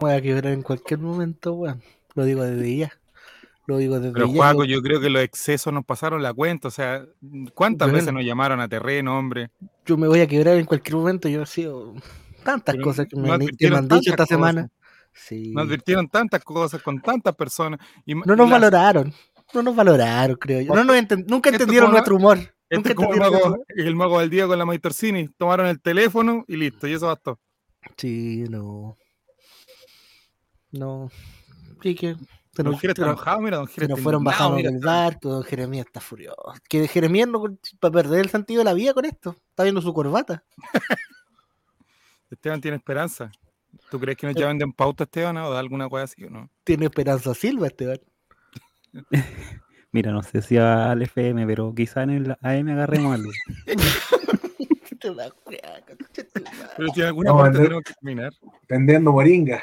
voy a quebrar en cualquier momento, weón. Lo digo desde ya. Lo digo desde Pero ya. Juaco, yo creo que los excesos nos pasaron la cuenta. O sea, ¿cuántas veces nos llamaron a terreno, hombre? Yo me voy a quebrar en cualquier momento. Yo he sido tantas Pero cosas que me, han- que me advirtieron han dicho esta semana. Sí. Nos advirtieron tantas cosas con tantas personas. Y No nos las- valoraron. No nos valoraron, creo yo. No nos enten- nunca Esto entendieron nuestro humor. Este Nunca como el mago, humor. el mago del día con la Maitorcini. Tomaron el teléfono y listo, y eso bastó. Sí, no. No. Sí que se Don nos, mira, don se nos fueron bajando del barco. Don Jeremías está furioso. Que Jeremías no va a perder el sentido de la vida con esto. Está viendo su corbata. Esteban tiene esperanza. ¿Tú crees que nos llaman de en pauta, Esteban, o de alguna cosa así o no? Tiene esperanza Silva, Esteban. Mira, no sé si al FM, pero quizá en el AM agarremos algo. Pero si en alguna No, parte tenemos que terminar. Vendiendo moringa.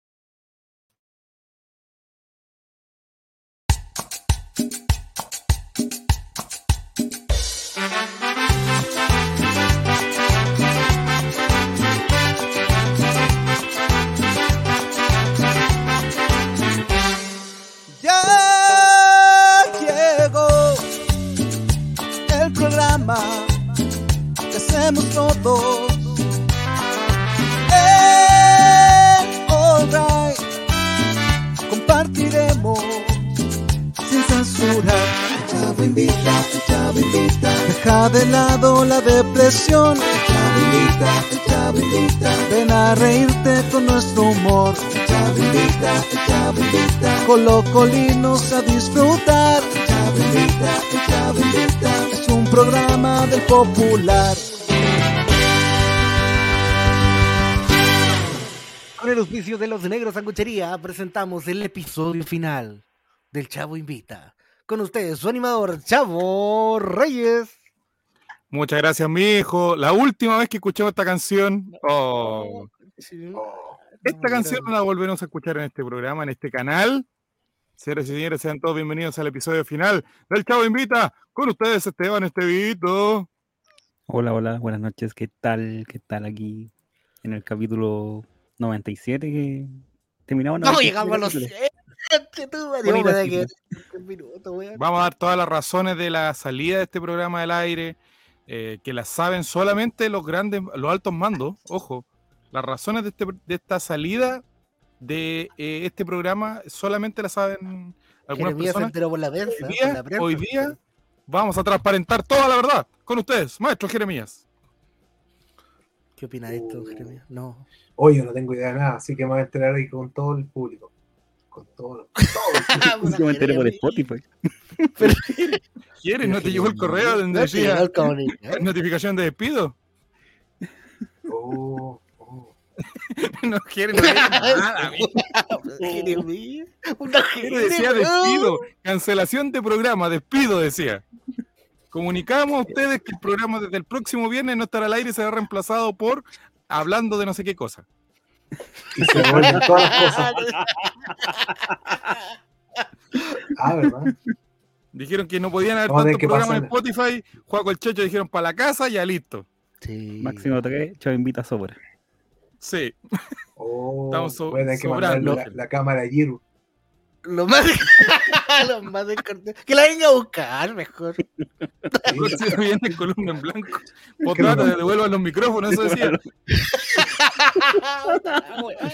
que hacemos todos. Eh, alright, compartiremos sin censura. Chavo invita, chavo invita. Deja de lado la depresión. Chavo invita, chavo invita. Ven a reírte con nuestro humor. Chavo invita, chavo invita. Colocolinos a disfrutar. Chavo invita, chavo invita. Es un programa del popular. Con el auspicio de los Negros Sanguchería presentamos el episodio final del Chavo Invita. Con ustedes, su animador, Chavo Reyes. Muchas gracias, mi hijo. La última vez que escuchamos esta canción. oh, esta canción no la volveremos a escuchar en este programa, en este canal. Señoras y señores, sean todos bienvenidos al episodio final del Chavo Invita. Con ustedes, Esteban Estevito. Hola, hola, buenas noches. ¿Qué tal? ¿Qué tal aquí en el capítulo 97 que terminamos? No, 97 llegamos a los capítulos? 100. Che, tú, madre, Bonita vamos a dar todas las razones de la salida de este programa del aire, eh, que las saben solamente los grandes, los altos mandos. Ojo, las razones de, este- de esta salida de eh, este programa solamente las saben algunas personas. enteró por la prensa. Hoy por día, la prensa. hoy día vamos a transparentar toda la verdad con ustedes, maestro Jeremías. ¿Qué opina de esto, Jeremías? No. Hoy yo no tengo idea de nada, así que me voy a enterar ahí con todo el público. Con todo, con todo el público. Yo me enteré por Spotify. ¿Quieres? ¿No te llegó el correo donde No decía notificación de despido? Oh, oh. No quiere, no nada, una decía despido, cancelación de programa, despido decía. Comunicamos a ustedes que el programa desde el próximo viernes no estará al aire y será reemplazado por hablando de no sé qué cosa. Y se vuelven todas las cosas. Ah, ¿verdad? Dijeron que no podían haber Vamos a tener tantos que programas en. Spotify. Juego el Checho dijeron para la casa, ya listo. Sí. Máximo 3, Chavo invita a sobra. Sí. Oh, Estamos so- la, la cámara a Giru. Lo más, lo más descartado. Que la venga a buscar mejor. Sí, Próximo viene columna en blanco. que Potrata, no- devuelvan los micrófonos, eso decía. La weá.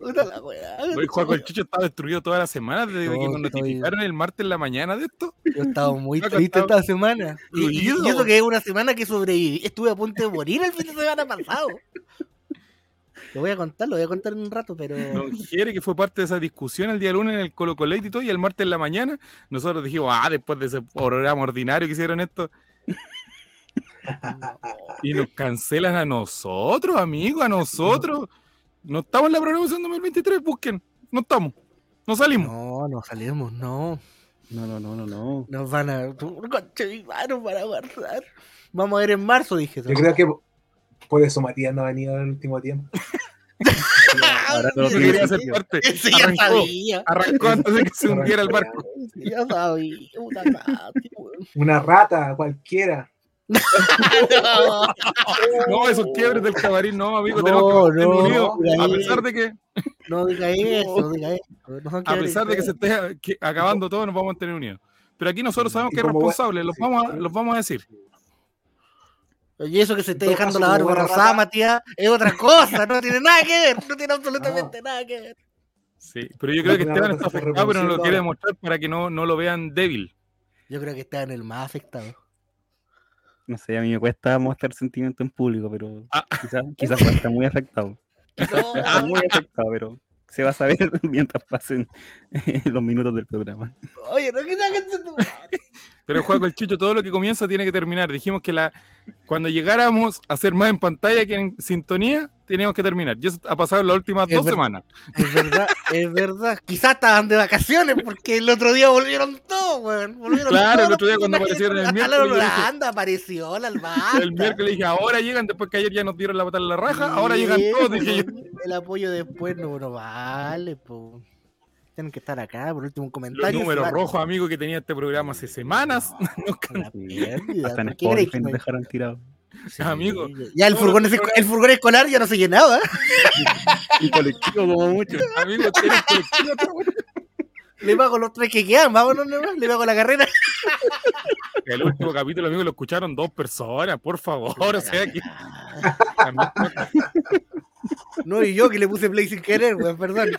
Puta la weá. Hoy Juego el Chicho estaba destruido toda la semana desde que No, nos estoy- notificaron el martes en la mañana de esto. Yo estaba muy Acá triste estaba esta semana. Y, y- eso que es una semana que sobreviví. Estuve a punto de morir el fin de semana pasado. Lo voy a contar, lo voy a contar en un rato, pero. Don Jere, que fue parte de esa discusión el día lunes en el Colo Colate y todo, y el martes en la mañana, nosotros dijimos, ah, después de ese programa ordinario que hicieron esto, y nos cancelan a nosotros, amigos, a nosotros. No estamos en la programación 2023, busquen, no estamos, no salimos. No, no salimos, no. No, no, no, no, no. Nos van a. nos van a guardar. Vamos a ver en marzo, dije. Yo creo que por eso Matías no ha venido en el último tiempo. Ahora No tiene quería ser sentido. parte, Sí, ya arrancó, sabía. arrancó antes de que se hundiera el barco. Sí, ya sabía. Madre, weón. Una rata cualquiera. no, esos quiebres del camarín, no, amigo, No, tenemos que no, unidos, no, a no, pesar de que, No diga eso, diga eso. No a pesar de que se esté acabando todo, nos vamos a mantener unidos. Pero aquí nosotros sabemos que es responsable, los sí. vamos a, los vamos a decir. Y eso que se esté dejando la barba rosada, Matías, es otra cosa, no tiene nada que ver, no tiene absolutamente nada que ver. Sí, pero yo creo que Esteban está afectado, pero no lo quiere demostrar para que no, no lo vean débil. Yo creo que está en el más afectado. No sé, a mí me cuesta mostrar sentimiento en público, pero Ah. quizás quizás está muy afectado. No, Está muy afectado, pero se va a saber mientras pasen eh, los minutos del programa. oye, no quita que se tu Pero juego el Chicho, todo lo que comienza tiene que terminar. Dijimos que la cuando llegáramos a hacer más en pantalla que en sintonía, teníamos que terminar. Y eso ha pasado en las últimas Es dos semanas. Es verdad, es verdad. Quizás estaban de vacaciones porque el otro día volvieron todos, weón. Volvieron Claro, todos el otro día cuando aparecieron el miércoles, la Holanda, apareció la. El miércoles dije, ahora llegan, después que ayer ya nos dieron la patada en la raja, ahora llegan todos. Dije yo. El apoyo después no, no vale, pues. Tienen que estar acá, por último, un Los comentario. números se va- rojos, amigo, que tenía este programa hace semanas. No, pérdida, Hasta en ¿por qué crees Spotify que nos no? dejaron tirados. Sí, amigo. Ya el furgón, los ese- el furgón escolar ya no se llenaba. Un colectivo como mucho. amigo, tienes colectivo, Le pago los tres que quedan, vámonos nomás, le pago la carrera. El último capítulo, amigo, lo escucharon dos personas, por favor. O sea que. No, y yo que le puse play sin querer, weón, perdón.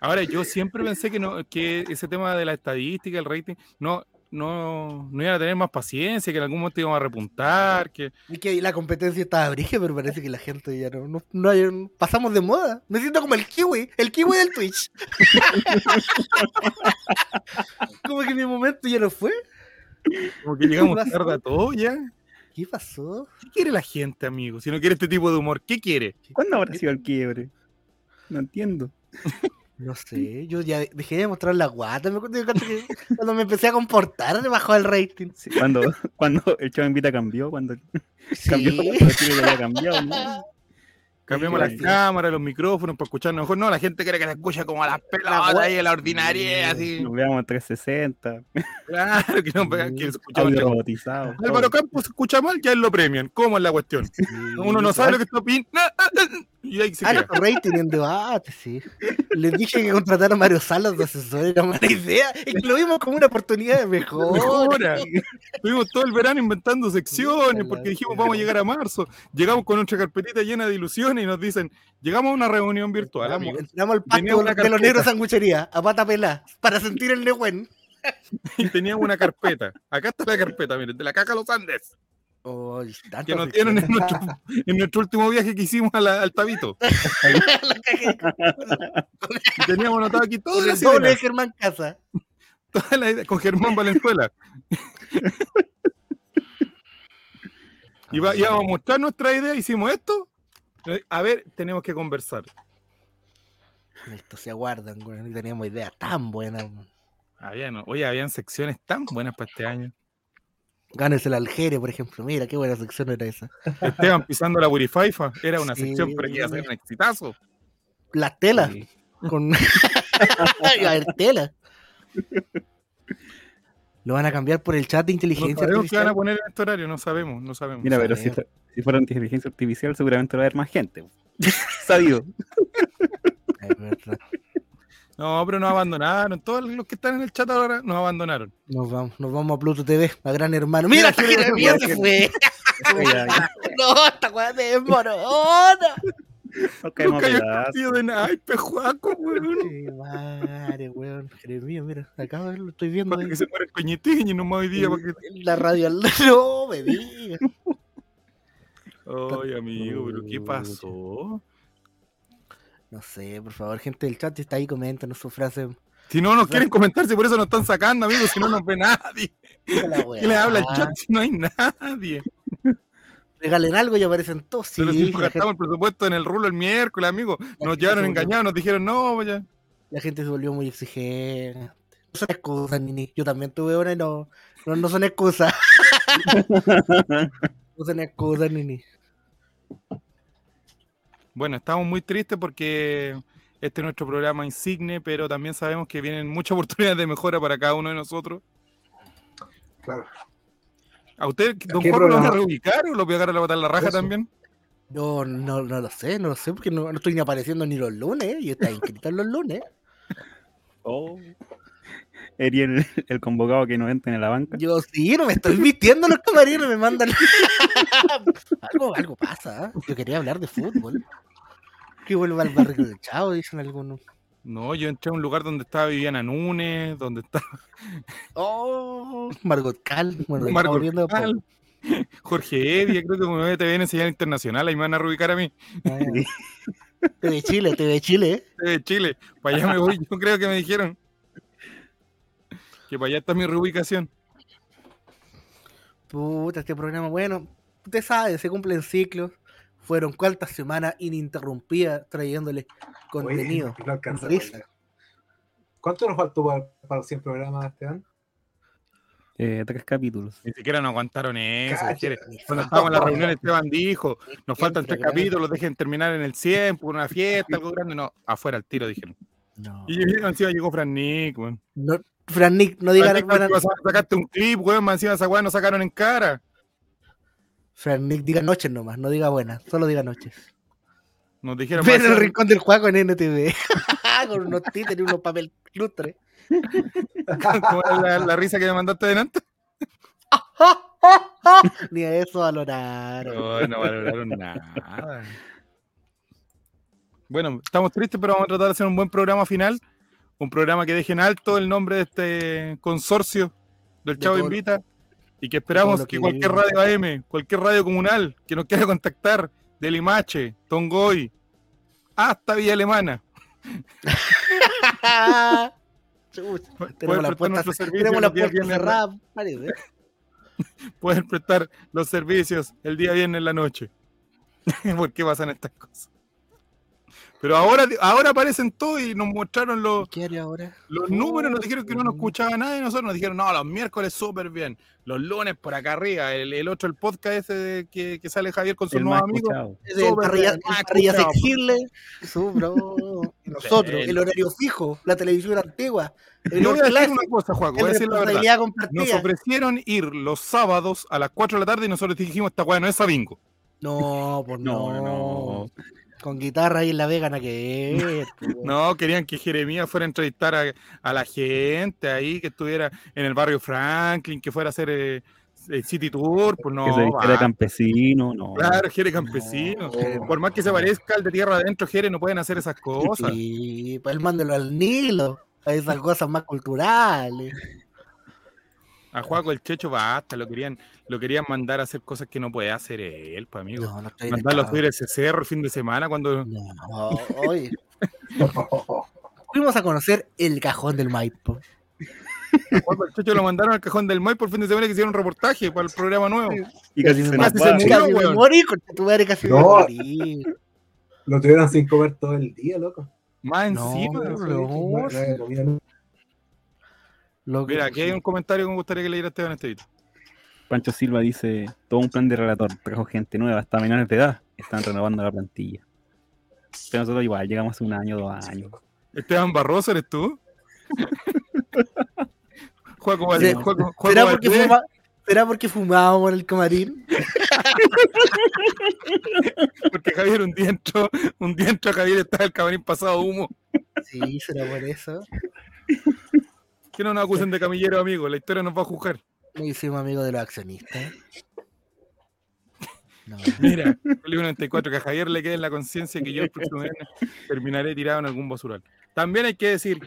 Ahora, yo siempre pensé que no, que ese tema de la estadística, el rating, no, no, no iban a tener más paciencia, que en algún momento íbamos a repuntar, que Y que la competencia estaba brige, pero parece que la gente ya no, no, no pasamos de moda. Me siento como el kiwi, el kiwi del Twitch. como que mi momento ya no fue. como que llegamos tarde a todo ya. ¿Qué pasó? ¿Qué quiere la gente, amigo? Si no quiere este tipo de humor, ¿qué quiere? ¿Cuándo habrá sido el quiebre? No entiendo. No sé, yo ya dejé de mostrar la guata. Me acuerdo que cuando me empecé a comportar, bajó el rating. Sí, cuando, cuando el chavo invita cambió, cuando Sí. cambió, cuando Chile ya había cambiado, ¿no? Cambiamos las cámaras, los micrófonos para escucharnos mejor. No, la gente quiere que se escuche como a las pelotas wea- y a la ordinaria, así. Nos veamos en 360, Claro, que no que se escucha audio mal. robotizado. Álvaro todo. Campos se escucha mal, ya él lo premian. ¿Cómo es la cuestión? Uno no sabe lo que está opinando. Y ahí se queda. Alto rating en debate, sí. Les dije que contratar a Mario Salas de asesor era mala idea. Es que lo vimos como una oportunidad de mejor. Mejora. Estuvimos todo el verano inventando secciones porque dijimos vamos a llegar a marzo. Llegamos con nuestra carpetita llena de ilusiones y nos dicen, llegamos a una reunión virtual, Entramos, al pacto de los negros sanguchería, a pata pelá, para sentir el Nehuen. Y teníamos una carpeta. Acá está la carpeta, miren, de la caca los Andes. Oh, Que nos dieron en nuestro, en nuestro último viaje que hicimos a la- al Tabito. Teníamos anotado aquí todas el las doble de Germán Casa. todas las ideas, con Germán Valenzuela. Y va- íbamos a mostrar nuestra idea, hicimos esto. A ver, tenemos que conversar. Esto se aguardan, güey. No teníamos ideas tan buenas. Habían, oye, habían secciones tan buenas para este año. Gánese el Algeria, por ejemplo. Mira qué buena sección era esa. Esteban pisando la Burifaifa. Era una Sí. sección, pero que iba a ser un exitazo. Las telas. Sí. Con... A haber tela. Lo van a cambiar por el chat de No inteligencia sabemos qué van a artificial. poner en este horario, no sabemos, no sabemos. Mira, pero si, si fuera inteligencia artificial, seguramente va a haber más gente. Sabido. Es verdad. No, pero nos abandonaron. Todos los que están en el chat ahora nos abandonaron. Nos vamos, nos vamos a Pluto TV, a Gran Hermano. Mira, esta Mira, mira, se fue. No, esta weá de desmorona. caemos Nunca había partido de naipe, Juaco, weón. Qué madre, weón. Jeremías, mira, acá lo estoy viendo Para ahí. que se muera el coñetín y no más hoy día. Para que... La radio al No, me digas. Ay, amigo, pero ¿qué pasó? No sé, por favor, gente del chat está ahí, coméntanos su frase. Si no nos quieren comentar, si por eso nos están sacando, amigos, si no nos ve nadie. ¿Qué le habla el chat si no hay nadie? Regalen algo y aparecen todos. Sí, Pero si nos la, gente, gastamos el presupuesto en el rulo el miércoles, amigo. Nos llevaron engañados, nos dijeron, no, ya. la gente se volvió muy exigente. No son excusas, Nini. Yo también tuve una y no, no, no son excusas. No son excusas, Nini. Bueno, estamos muy tristes porque este es nuestro programa insigne, pero también sabemos que vienen muchas oportunidades de mejora para cada uno de nosotros. Claro. ¿A usted, don Juan, lo van a reubicar o lo voy a agarrar a botar la raja Eso. también? Yo no, no lo sé, no lo sé, porque no, no estoy ni apareciendo ni los lunes, y está inscrito en los lunes. Oh. Eres el, el convocado que no entra en la banca. Yo sí, no me estoy vistiendo en los camarines, me mandan. algo, algo pasa, ¿eh? yo quería hablar de fútbol. Que vuelva al barrio del Chavo, dicen algunos. No, yo entré a un lugar donde estaba Viviana Núñez, donde estaba Oh, Margot Cal, bueno, Margot de Cal, Jorge Evia, creo que como me TV en señal internacional, ahí me van a reubicar a mí. Ah. TV Chile, TV Chile. ¿eh? de Chile. Para allá me voy, yo creo que me dijeron. Que para allá está mi reubicación. Puta, este programa, bueno, usted sabe, se cumplen ciclos. Fueron cuántas semanas ininterrumpidas trayéndole contenido. Oye, no alcanza a risa. bailar. ¿Cuánto nos faltó para, para los 100 programas, Esteban? Eh, tres capítulos. Ni siquiera nos aguantaron eso. Cuando estábamos en la reunión, Esteban dijo: Nos faltan tres capítulos, dejen terminar en el 100 por una fiesta, algo grande. No, afuera al tiro, dijeron. No. Y encima llegó Fran Nick, weón. No, Fran Nick, no diga Fran Nick, sacaste un clip, weón, encima esa weá nos sacaron en cara. Fran Nick, diga noches nomás, no diga buenas, solo diga noches. Nos dijeron Ven el rincón del juego en NTV. Con unos títeres y unos papel lustre. ¿Cómo era la, la risa que me mandaste adelante. Ni a eso valoraron. No, no valoraron nada. Bueno, estamos tristes, pero vamos a tratar de hacer un buen programa final. Un programa que deje en alto el nombre de este consorcio del De Chavo Invita. Y que esperamos que, que cualquier radio AM, cualquier radio comunal que nos quiera contactar de Limache, Tongoy, hasta Villa Alemana, tenemos la prestar puerta, tenemos la cerrada, parece. pueden prestar los servicios el día viernes en la noche. ¿Por qué pasan estas cosas? Pero ahora, ahora aparecen todos y nos mostraron los, ¿Qué haría ahora? los números, nos dijeron que no nos escuchaba nadie, nosotros nos dijeron, no, los miércoles súper bien, los lunes por acá arriba, el, el otro, el podcast ese de que, que sale Javier con sus nuevos amigos. escuchado. Es el Súper parrilla, bien, el parrilla escuchado. flexible, su bro. Y Nosotros, el horario fijo, la televisión antigua, el Yo voy a decir una cosa, Juaco, voy a el decir la verdad. Nos ofrecieron ir los sábados a las 4 de la tarde y nosotros dijimos, esta weá no es Sabingo. No, pues no, No, no. Con guitarra ahí en la vegana que. No, querían que Jeremías fuera a entrevistar a, a la gente ahí, que estuviera en el barrio Franklin, que fuera a hacer eh, el City Tour, pues no. que se campesino, no. Claro, Jere Campesino. No. Por más que se parezca al de tierra adentro, Jere no pueden hacer esas cosas. Sí, pues mándelo al Nilo, a esas cosas más culturales. A Juaco el Checho basta, lo querían, lo querían mandar a hacer cosas que no puede hacer él, pues amigo. No, no estoy en Mandarlo a subir ese cerro el fin de semana cuando. No, oye. Fuimos a conocer el cajón del Maipo. a Juaco el Checho lo mandaron al cajón del May por fin de semana que hicieron un reportaje para el programa nuevo. y casi se murió. Casi me weón. morí, con tu madre casi me No. morí. Lo tuvieron sin comer todo el día, loco. Más No, encima. no. Lo que- Mira, aquí hay un comentario que me gustaría que leyera Esteban este video. Pancho Silva dice, todo un plan de relator, trajo gente nueva, hasta menores de edad, están renovando la plantilla. Pero nosotros igual, llegamos hace un año, dos años. Esteban Barroso, ¿eres tú? Juaco, Juaco ¿Será porque, Valdés. fuma- ¿Será porque fumábamos en el camarín? Porque Javier un día entró, un día entró Javier estaba el camarín pasado humo. Sí, será por eso. Que no nos acusen de camillero, amigo. La historia nos va a juzgar. Nos hicimos amigos de los accionistas. No. Mira, el 94, que a Javier le quede en la conciencia que yo el próximo viernes terminaré tirado en algún basural. También hay que decir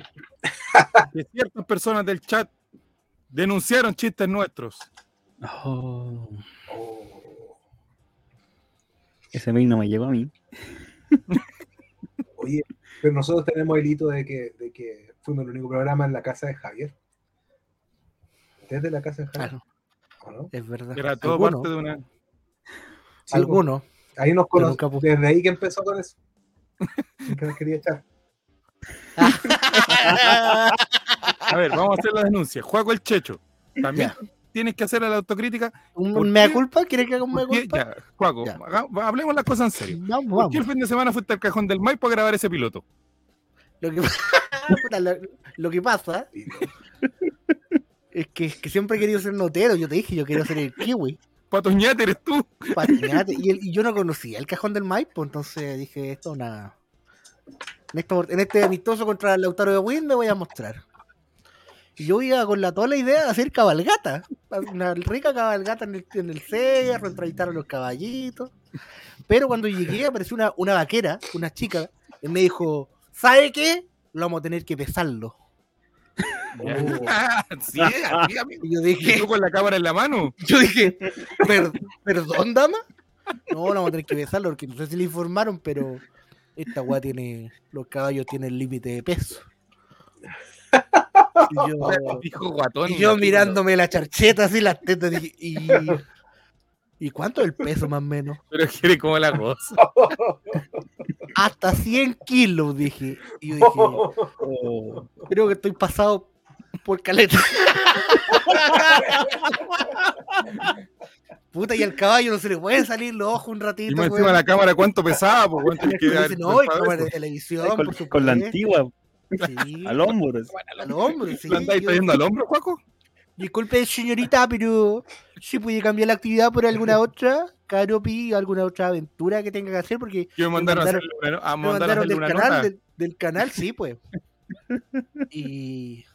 que ciertas personas del chat denunciaron chistes nuestros. Oh, Oh. ese mail no me llegó a mí. Oye, pero nosotros tenemos el hito de que, de que fuimos el único programa en la casa de Javier. Desde la casa de Javier. Claro, ¿o no? es verdad. Era todo Algunos, parte de una. Sí, algunos. pues, ahí nos pu- Desde ahí que empezó con eso. Que nos quería echar. A ver, vamos a hacer la denuncia. Juaco el Checho. También tienes que hacer la autocrítica. ¿Un ¿Por mea culpa? ¿Quieres que haga un mea culpa? Ya, Juaco, hablemos las cosas en serio. Vamos, ¿Por qué el fin de semana fuiste al cajón del Maipo a grabar ese piloto? Lo que, Puta, lo, lo que pasa. Es que, siempre he querido ser notero. Yo te dije, yo quería ser el kiwi. Patoñate eres tú. Patiñate. Y, y yo no conocía el cajón del Maipo, entonces dije, esto nada. En, esto- en este amistoso contra el Lautaro de Win me voy a mostrar. Y yo iba con la toda la idea de hacer cabalgata. Una rica cabalgata en el, en el cerro, entrevistar a los caballitos. Pero cuando llegué apareció una, una vaquera, una chica, y me dijo, ¿sabe qué? Lo vamos a tener que pesarlo. sí, así, amigo. Y yo Y dije, tú con la cámara en la mano. Yo dije, "Per- ¿perdón, dama? No, no vamos a tener que besarlo porque no sé si le informaron, pero esta weá tiene, los caballos tienen límite de peso. Y yo, Dijo guatón. y yo mirándome la charcheta así, las tetas, dije, y, ¿y cuánto es el peso más o menos? Pero quiere como la cosa. Hasta 100 kilos, dije. Y yo dije, Oh, creo que estoy pasado por caleta. Puta, y al caballo no se le puede salir los ojos un ratito. Y más encima la cámara, ¿cuánto pesaba? Pues, que no, y cámara de televisión, con, por con la antigua, Sí, al hombro. al hombro, sí. ¿Lo andáis Yo- trayendo al hombro, Juaco? Disculpe, señorita, pero si puede cambiar la actividad por alguna otra, Caropi, alguna otra aventura que tenga que hacer, porque Que me mandaron, mandaron- a hacerle una, a me mandaron del canal, del, del canal, sí, pues. Y,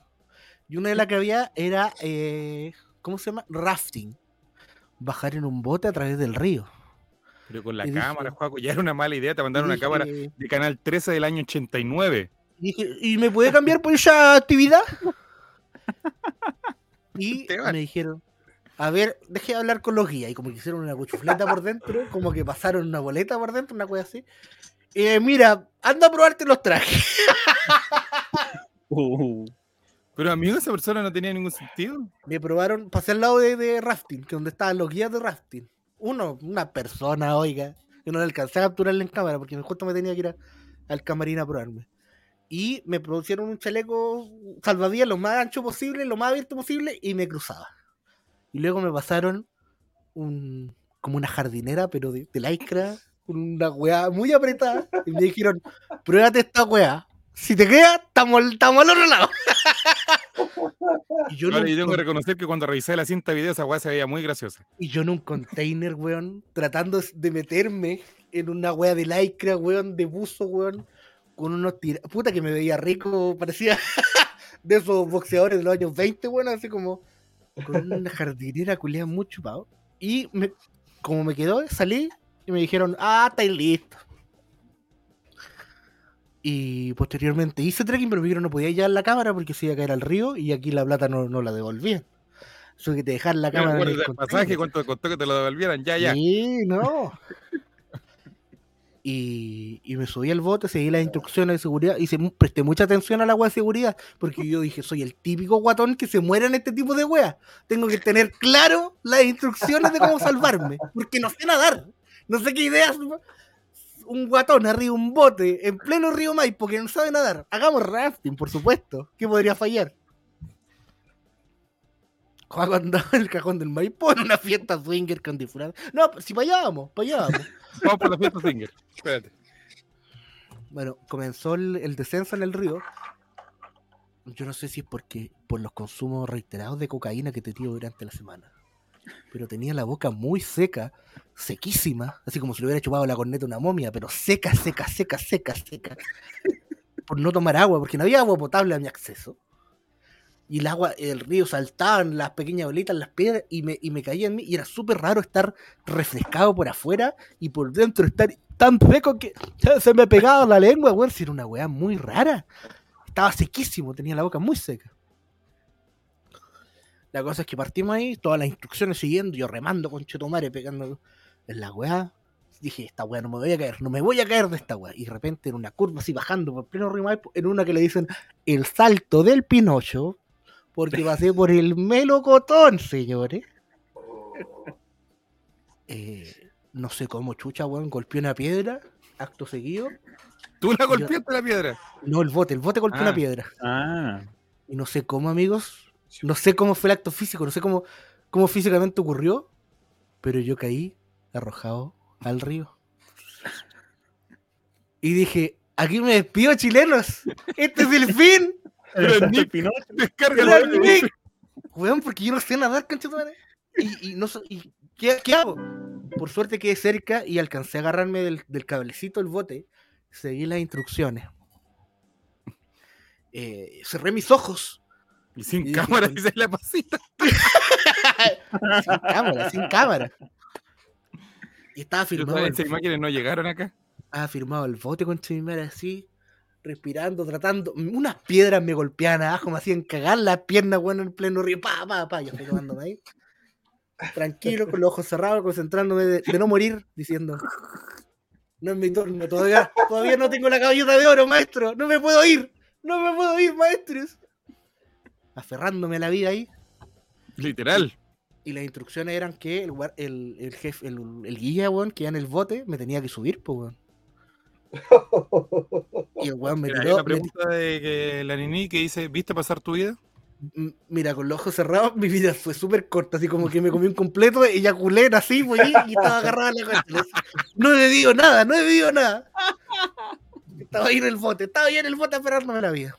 y una de las que había era, eh, ¿cómo se llama? Rafting. Bajar en un bote a través del río. Pero con la y dije- cámara, Juaco, ya era una mala idea. Te mandaron Y una cámara dije- de Canal 13 del año 89. Dije, ¿y me puede cambiar por esa actividad? Y me dijeron, a ver, deje de hablar con los guías. Y como que hicieron una cuchufleta por dentro, como que pasaron una boleta por dentro, una cosa así. Eh, mira, anda a probarte los trajes. Uh, Pero amigo, esa persona no tenía ningún sentido. Me probaron, pasé al lado de, de rafting, que donde estaban los guías de rafting. Uno, una persona, oiga. Yo no le alcancé a capturarle en cámara porque justo me tenía que ir a- al camarín a probarme. Y me producieron un chaleco salvavidas lo más ancho posible, lo más abierto posible, y me cruzaba. Y luego me pasaron un como una jardinera, pero de, de lycra, con una weá muy apretada. Y me dijeron, pruébate esta weá. Si te queda, estamos al otro lado. y yo no yo tengo que reconocer que cuando revisé la cinta video, esa weá se veía muy graciosa. Y yo en un container, weón, tratando de meterme en una wea de lycra, weón, de buzo, weón, con unos tira... Puta que me veía rico, parecía de esos boxeadores de los años 20, weón, así como con una jardinera culiada muy chupado. Y me- como me quedó, salí y me dijeron, ah, estáis listo. Y posteriormente hice trekking, pero me dijeron no podía llevar la cámara porque se iba a caer al río y aquí la plata no, no la devolvían. Eso que te dejar la cámara. en el acuérdate del container. pasaje, cuánto te costó que te lo devolvieran. Ya, ya. Sí, no. Y, me subí al bote, seguí las instrucciones de seguridad y se, presté mucha atención al agua de seguridad, porque yo dije, soy el típico guatón que se muere en este tipo de weas. Tengo que tener claro las instrucciones de cómo salvarme, porque no sé nadar. No sé qué ideas. Un guatón arriba un bote en pleno río Maipo que no sabe nadar. Hagamos rafting, por supuesto. ¿Qué podría fallar? Juan andaba en el cajón del Maipo en una fiesta swinger con disfraz. No, si para allá vamos, para allá vamos. Vamos por la fiesta Singer. Espérate. Bueno, comenzó el, el descenso en el río. Yo no sé si es porque por los consumos reiterados de cocaína que te tiro durante la semana. Pero tenía la boca muy seca, sequísima, así como si le hubiera chupado la corneta a una momia, pero seca, seca, seca, seca, seca. Por no tomar agua, porque no había agua potable a mi acceso. Y el agua, el río saltaban las pequeñas bolitas, las piedras, y me, y me caía en mí. Y era súper raro estar refrescado por afuera y por dentro estar tan seco que se- me pegaba la lengua, weón. Si era una weá muy rara. Estaba sequísimo, tenía la boca muy seca. La cosa es que partimos ahí, todas las instrucciones siguiendo, yo remando con Chetumare, pegando en la weá. Dije, esta weá no me voy a caer, no me voy a caer de esta weá. Y de repente en una curva así bajando por pleno río en una que le dicen el salto del Pinocho, porque pasé por el melocotón, señores. Eh, no sé cómo chucha, weón, golpeó una piedra, acto seguido. Tú la golpeaste la piedra. No, el bote, el bote golpeó Ah. una piedra. ah, Y no sé cómo, amigos. No sé cómo fue el acto físico, no sé cómo, cómo físicamente ocurrió. Pero yo caí arrojado al río. Y dije, aquí me despido, chilenos. Este es el fin. Pero el Nick, Pinocho. Descarga el Nick. weón, porque yo no sé nadar. Y, y no sé, y ¿qué, ¿qué hago? Por suerte quedé cerca y alcancé a agarrarme del, del cablecito del bote, seguí las instrucciones. Eh, cerré mis ojos. Y sin Y- cámara dice la pasita. sin cámara, sin cámara. Y estaba firmado. el Esas imágenes no llegaron acá. Estaba firmado el bote con madre así, respirando, tratando. Unas piedras me golpeaban abajo, me hacían cagar las piernas, bueno, en pleno río. Pa, pa, pa. Yo estoy tomándome ahí. Tranquilo, con los ojos cerrados, concentrándome de, de no morir, diciendo. No es mi turno, todavía, todavía no tengo la cabellota de oro, maestro. No me puedo ir. No me puedo ir, maestros. Aferrándome a la vida ahí. Literal. Y las instrucciones eran que el, el, el jefe, el, el guía, weón, que iba en el bote, me tenía que subir, pues, weón. Y el weón me Mira, hay tiró. una pregunta de que la Nini que dice, ¿viste pasar tu vida? m- mira, con los ojos cerrados, mi vida fue súper corta, así como que me comí un completo, eyaculé, así, pues, y estaba agarrado a la cuenta. No he bebido nada, no he bebido nada. Estaba ahí en el bote, estaba ahí en el bote esperándome la vida.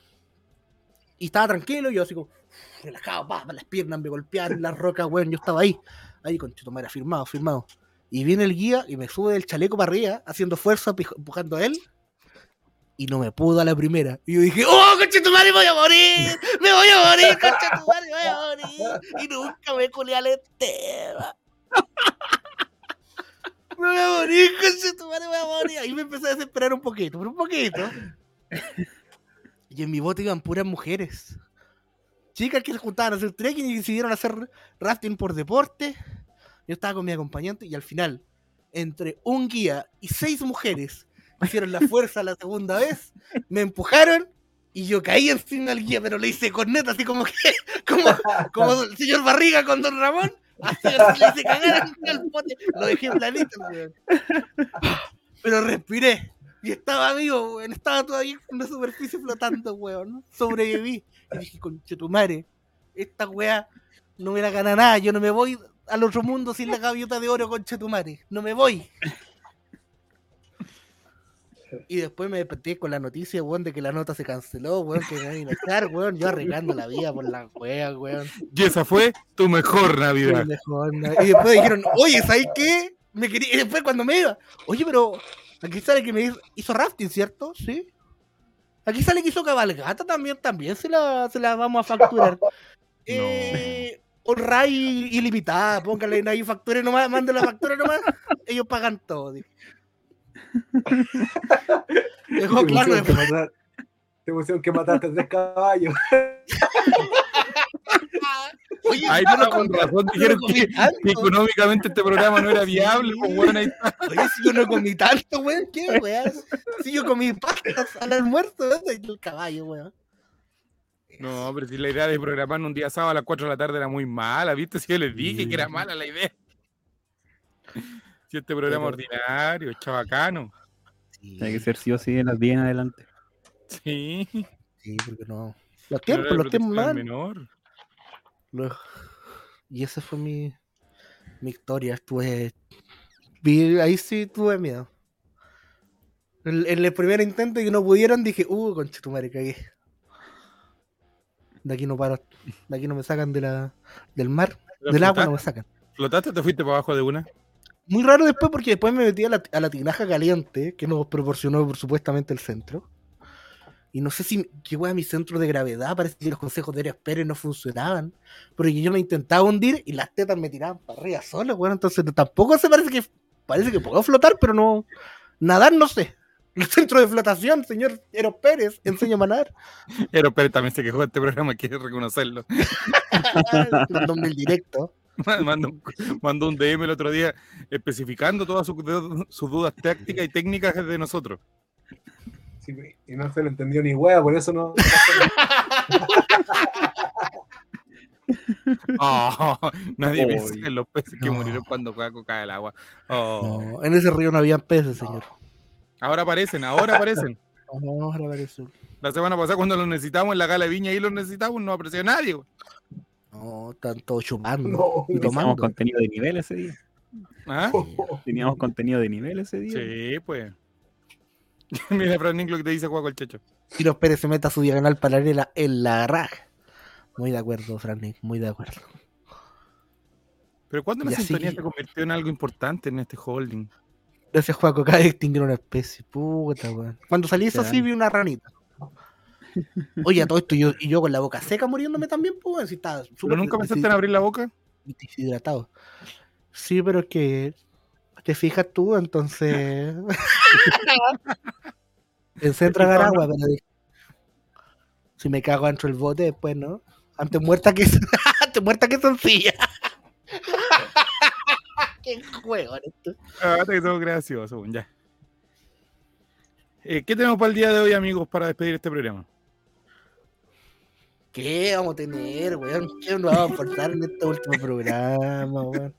Y estaba tranquilo, yo así como, relajado, pa, pa, las piernas me golpeaban, las rocas, weón, yo estaba ahí, ahí con Chitomara, firmado, firmado. Y viene el guía y me sube del chaleco para arriba, haciendo fuerza, empujando a él. Y no me pudo a la primera. Y yo dije, ¡Oh, conchetumare, me voy a morir! ¡Me voy a morir, conchetumare, me voy a morir! Y nunca me culé al Esteban. Me voy a morir, conchetumare, me voy a morir. Ahí me empecé a desesperar un poquito, pero un poquito. Y en mi bote iban puras mujeres. Chicas que se juntaban a hacer trekking y decidieron hacer rafting por deporte. Yo estaba con mi acompañante y al final, entre un guía y seis mujeres hicieron la fuerza la segunda vez, me empujaron y yo caí encima del guía, pero le hice corneta, así como que, como, como el señor Barriga con Don Ramón, así, así le hice cagar en el bote, lo dejé planito. Pero respiré. Y estaba vivo, weón. Estaba todavía en la superficie flotando, weón. Sobreviví. Y dije, conchetumare, esta weá no me la gana nada. Yo no me voy al otro mundo sin la gaviota de oro, conchetumare. No me voy. Y después me desperté con la noticia, weón, de que la nota se canceló, weón, que me iban a echar, weón. Yo arreglando la vida por la wea, weón. Y esa fue tu mejor Navidad. Y después dijeron, oye, ¿sabes qué? Me quería... Y después cuando me iba, oye, pero aquí sale que me hizo, hizo rafting, ¿cierto? Sí. Aquí sale que hizo cabalgata también, también se la, se la vamos a facturar. Eh, honra y ilimitada, póngale ahí factura nomás, mande la factura nomás, ellos pagan todo. Dejó Te claro después. matar- Te pusieron que mataste tres caballos. Oye, Ahí no no, con razón no dijeron comí que, tanto. que económicamente este programa no era viable, Sí. pues bueno, ahí está. Oye, si yo no comí tanto, weón, ¿qué weón? Si yo comí pastas al almuerzo, ¿dónde está el caballo, weón? No, pero si la idea de programar un día sábado a las 4 de la tarde era muy mala, ¿viste? Si yo les dije que era mala la idea. Si este programa Pero- ordinario, chabacano. Tiene que ser sí o sí en las 10 en adelante. Sí. Sí, porque no. Los tiempos, los tiempos mal. menor. Lo- Y esa fue mi, mi historia. Estuve. ahí sí tuve miedo. En, en el primer intento que no pudieron, dije, uh, concha tu madre, cagué. De aquí no paro. De aquí no me sacan de la, del mar. Del agua no me sacan. ¿Flotaste o te fuiste para abajo de una? Muy raro después porque después me metí a la, a la tinaja caliente que nos proporcionó por supuestamente el centro. Y no sé si qué wea mi centro de gravedad, parece que los consejos de Arias Pérez no funcionaban. Porque yo me intentaba hundir y las tetas me tiraban para arriba solas, weón. Entonces tampoco se parece que parece que puedo flotar, pero no. Nadar no sé. El centro de flotación, señor Eros Pérez, enséñame a nadar. Pero Pérez también se quejó de este programa, que reconocerlo. Dándome el directo. Mandó un, mandó un DM el otro día especificando todas sus, sus dudas tácticas y técnicas de nosotros. Sí, y no se lo entendió ni hueá, por eso no. Oh, nadie Oy. piensa en los peces que No. murieron cuando Coaco cae el agua. Oh. No, en ese río no había peces, señor. Ahora aparecen, ahora aparecen. No, ahora parece. La semana pasada cuando los necesitamos en la gala de Viña y los necesitamos, no apareció nadie. güey. No, están todos chupando No, y tomando. contenido de nivel ese día. ¿Ah? Teníamos contenido de nivel ese día. Sí, pues. Mira, Fran Nick, lo que te dice Juaco el Checho. Y los Pérez se meta su diagonal para en la, en la raja. Muy de acuerdo, Frank, muy de acuerdo. Pero ¿cuándo la sintonía se convirtió en algo importante en este holding? Gracias, Juaco, acaba de extinguir una especie. Puta, weón. Cuando salí eso sí vi una ranita. Oye, a todo esto yo, y yo con la boca seca muriéndome también, pues, si estaba ¿Pero súper nunca pensaste en abrir la boca? deshidratado. Sí, pero es que te fijas tú, entonces. Pensé en tragar agua, pero dije, si me cago dentro del bote después, ¿no? Antes muerta que antes muerta que sencilla. Qué juego esto. Ah, gracioso, ya. Eh, ¿Qué tenemos para el día de hoy, amigos, para despedir este programa? ¿Qué vamos a tener, weón? ¿Qué nos vamos a aportar en este último programa, weón?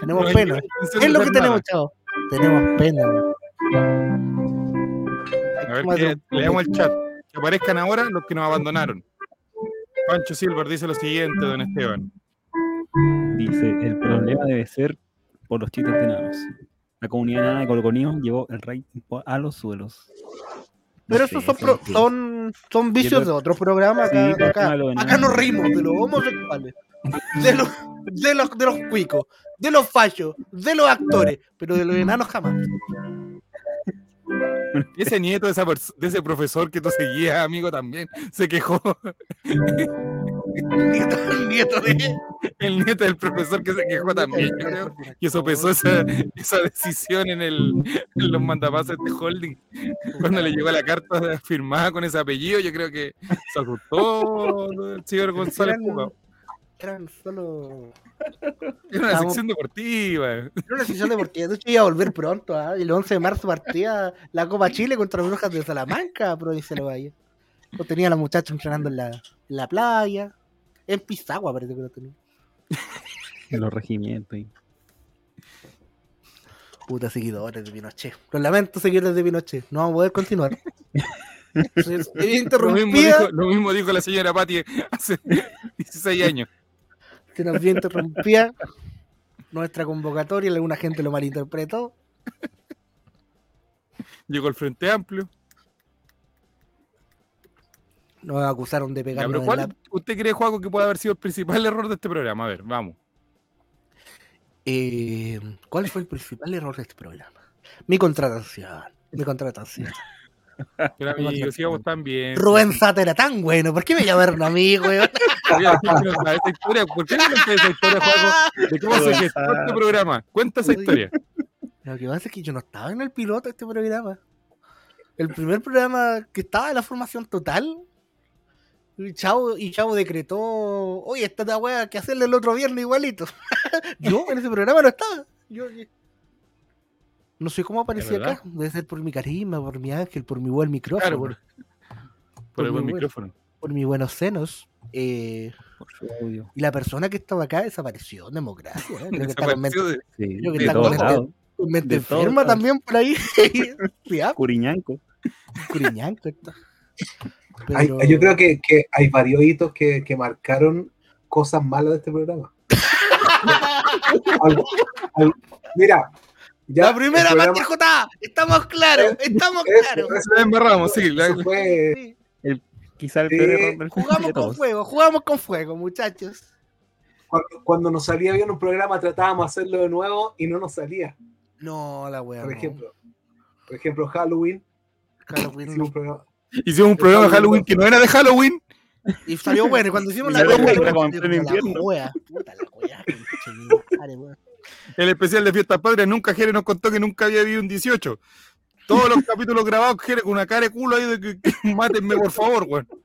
Tenemos No pena. intención Es lo que tenemos, chavo. Tenemos pena, weón. A ver, que leamos el chat. Que aparezcan ahora los que nos abandonaron. Pancho Silver dice lo siguiente, don Esteban. Dice, el problema debe ser por los chistes de enanos. La comunidad enana de Colconio llevó el po- a los suelos. No Pero sé, esos son, pro- son, son vicios de otros programas. Acá, Sí, acá, acá nos rimos de los homosexuales, de los, de los, de los cuicos, de los fachos, de los actores, pero de los enanos jamás. Ese nieto de, esa de ese profesor que tú seguías, amigo, también se quejó. Nieto, nieto de. El nieto del profesor que se quejó también, yo creo. Y eso pesó esa, esa decisión en, el, en los mandapases de holding. Cuando le llegó la carta firmada con ese apellido, yo creo que se asustó el señor González Puga. Eran solo. Era una sección deportiva. Era una decisión deportiva. De hecho, iba a volver pronto. ¿ah? El 11 de marzo partía la Copa Chile contra los Brujas de Salamanca, provincia de Valle. Lo tenía la muchacha entrenando en la, en la playa. En Pisagua parece que lo tenía. En los regimientos. y- Puta seguidores de Pinochet. Los lamento, seguidores de Pinochet. No vamos a poder continuar. Lo mismo, dijo, lo mismo dijo la señora Patti hace 16 años. se nos vio interrumpida nuestra convocatoria. Alguna gente lo malinterpretó. Llegó el Frente Amplio. Nos acusaron de ¿cuál la- usted cree, Juaco, que puede haber sido el principal error de este programa? A ver, vamos. Eh, ¿Cuál fue el principal error de este programa? Mi contratación. Mi contratación. Pero amigos, íbamos tan bien. Rubén Sata era tan bueno. ¿Por qué me llamaron a mí, sabe esa historia. ¿Por qué no conté esa historia, Juaco? ¿De cómo se gestó este programa? Cuenta esa historia. Lo que pasa es que yo no estaba en el piloto de este programa. El primer programa que estaba en la formación total. Y Chavo, y Chavo decretó, oye, esta es la weá que hacerle el otro viernes igualito. yo en ese programa no estaba. Yo, no sé cómo aparecí acá. Debe ser por mi carisma, por mi ángel, por mi buen micrófono, Claro, por, por, por el buen mi buen- micrófono. por mis buenos senos. Eh, Por su audio. y la persona que estaba acá desapareció en democracia. ¿eh? Creo que está con mente, Desapareció de- Sí, Creo que de está todos con lados. con mente de todos enferma también por ahí. Ah, Curiñanco. Curiñanco está. Hay- yo creo que, que hay varios hitos que, que marcaron cosas malas de este programa. Mira, ya La primera el programa- estamos claros, estamos claros. eso- La embarramos, sí. la- eso fue- Sí, Quizá el Sí, peor error del Jugamos con fuego, jugamos con fuego, muchachos. cuando, cuando nos salía bien un programa tratábamos de hacerlo de nuevo y no nos salía. No, la wea. Por no. ejemplo, por ejemplo Halloween, Halloween hicimos un programa- Hicimos un programa de Halloween que no era de Halloween. Y salió bueno, y cuando hicimos la. El especial de Fiestas Patrias, nunca Jere nos contó que nunca había habido un 18. Todos los capítulos grabados, Jere con una cara de culo ahí de que, que mátenme, por favor, weón.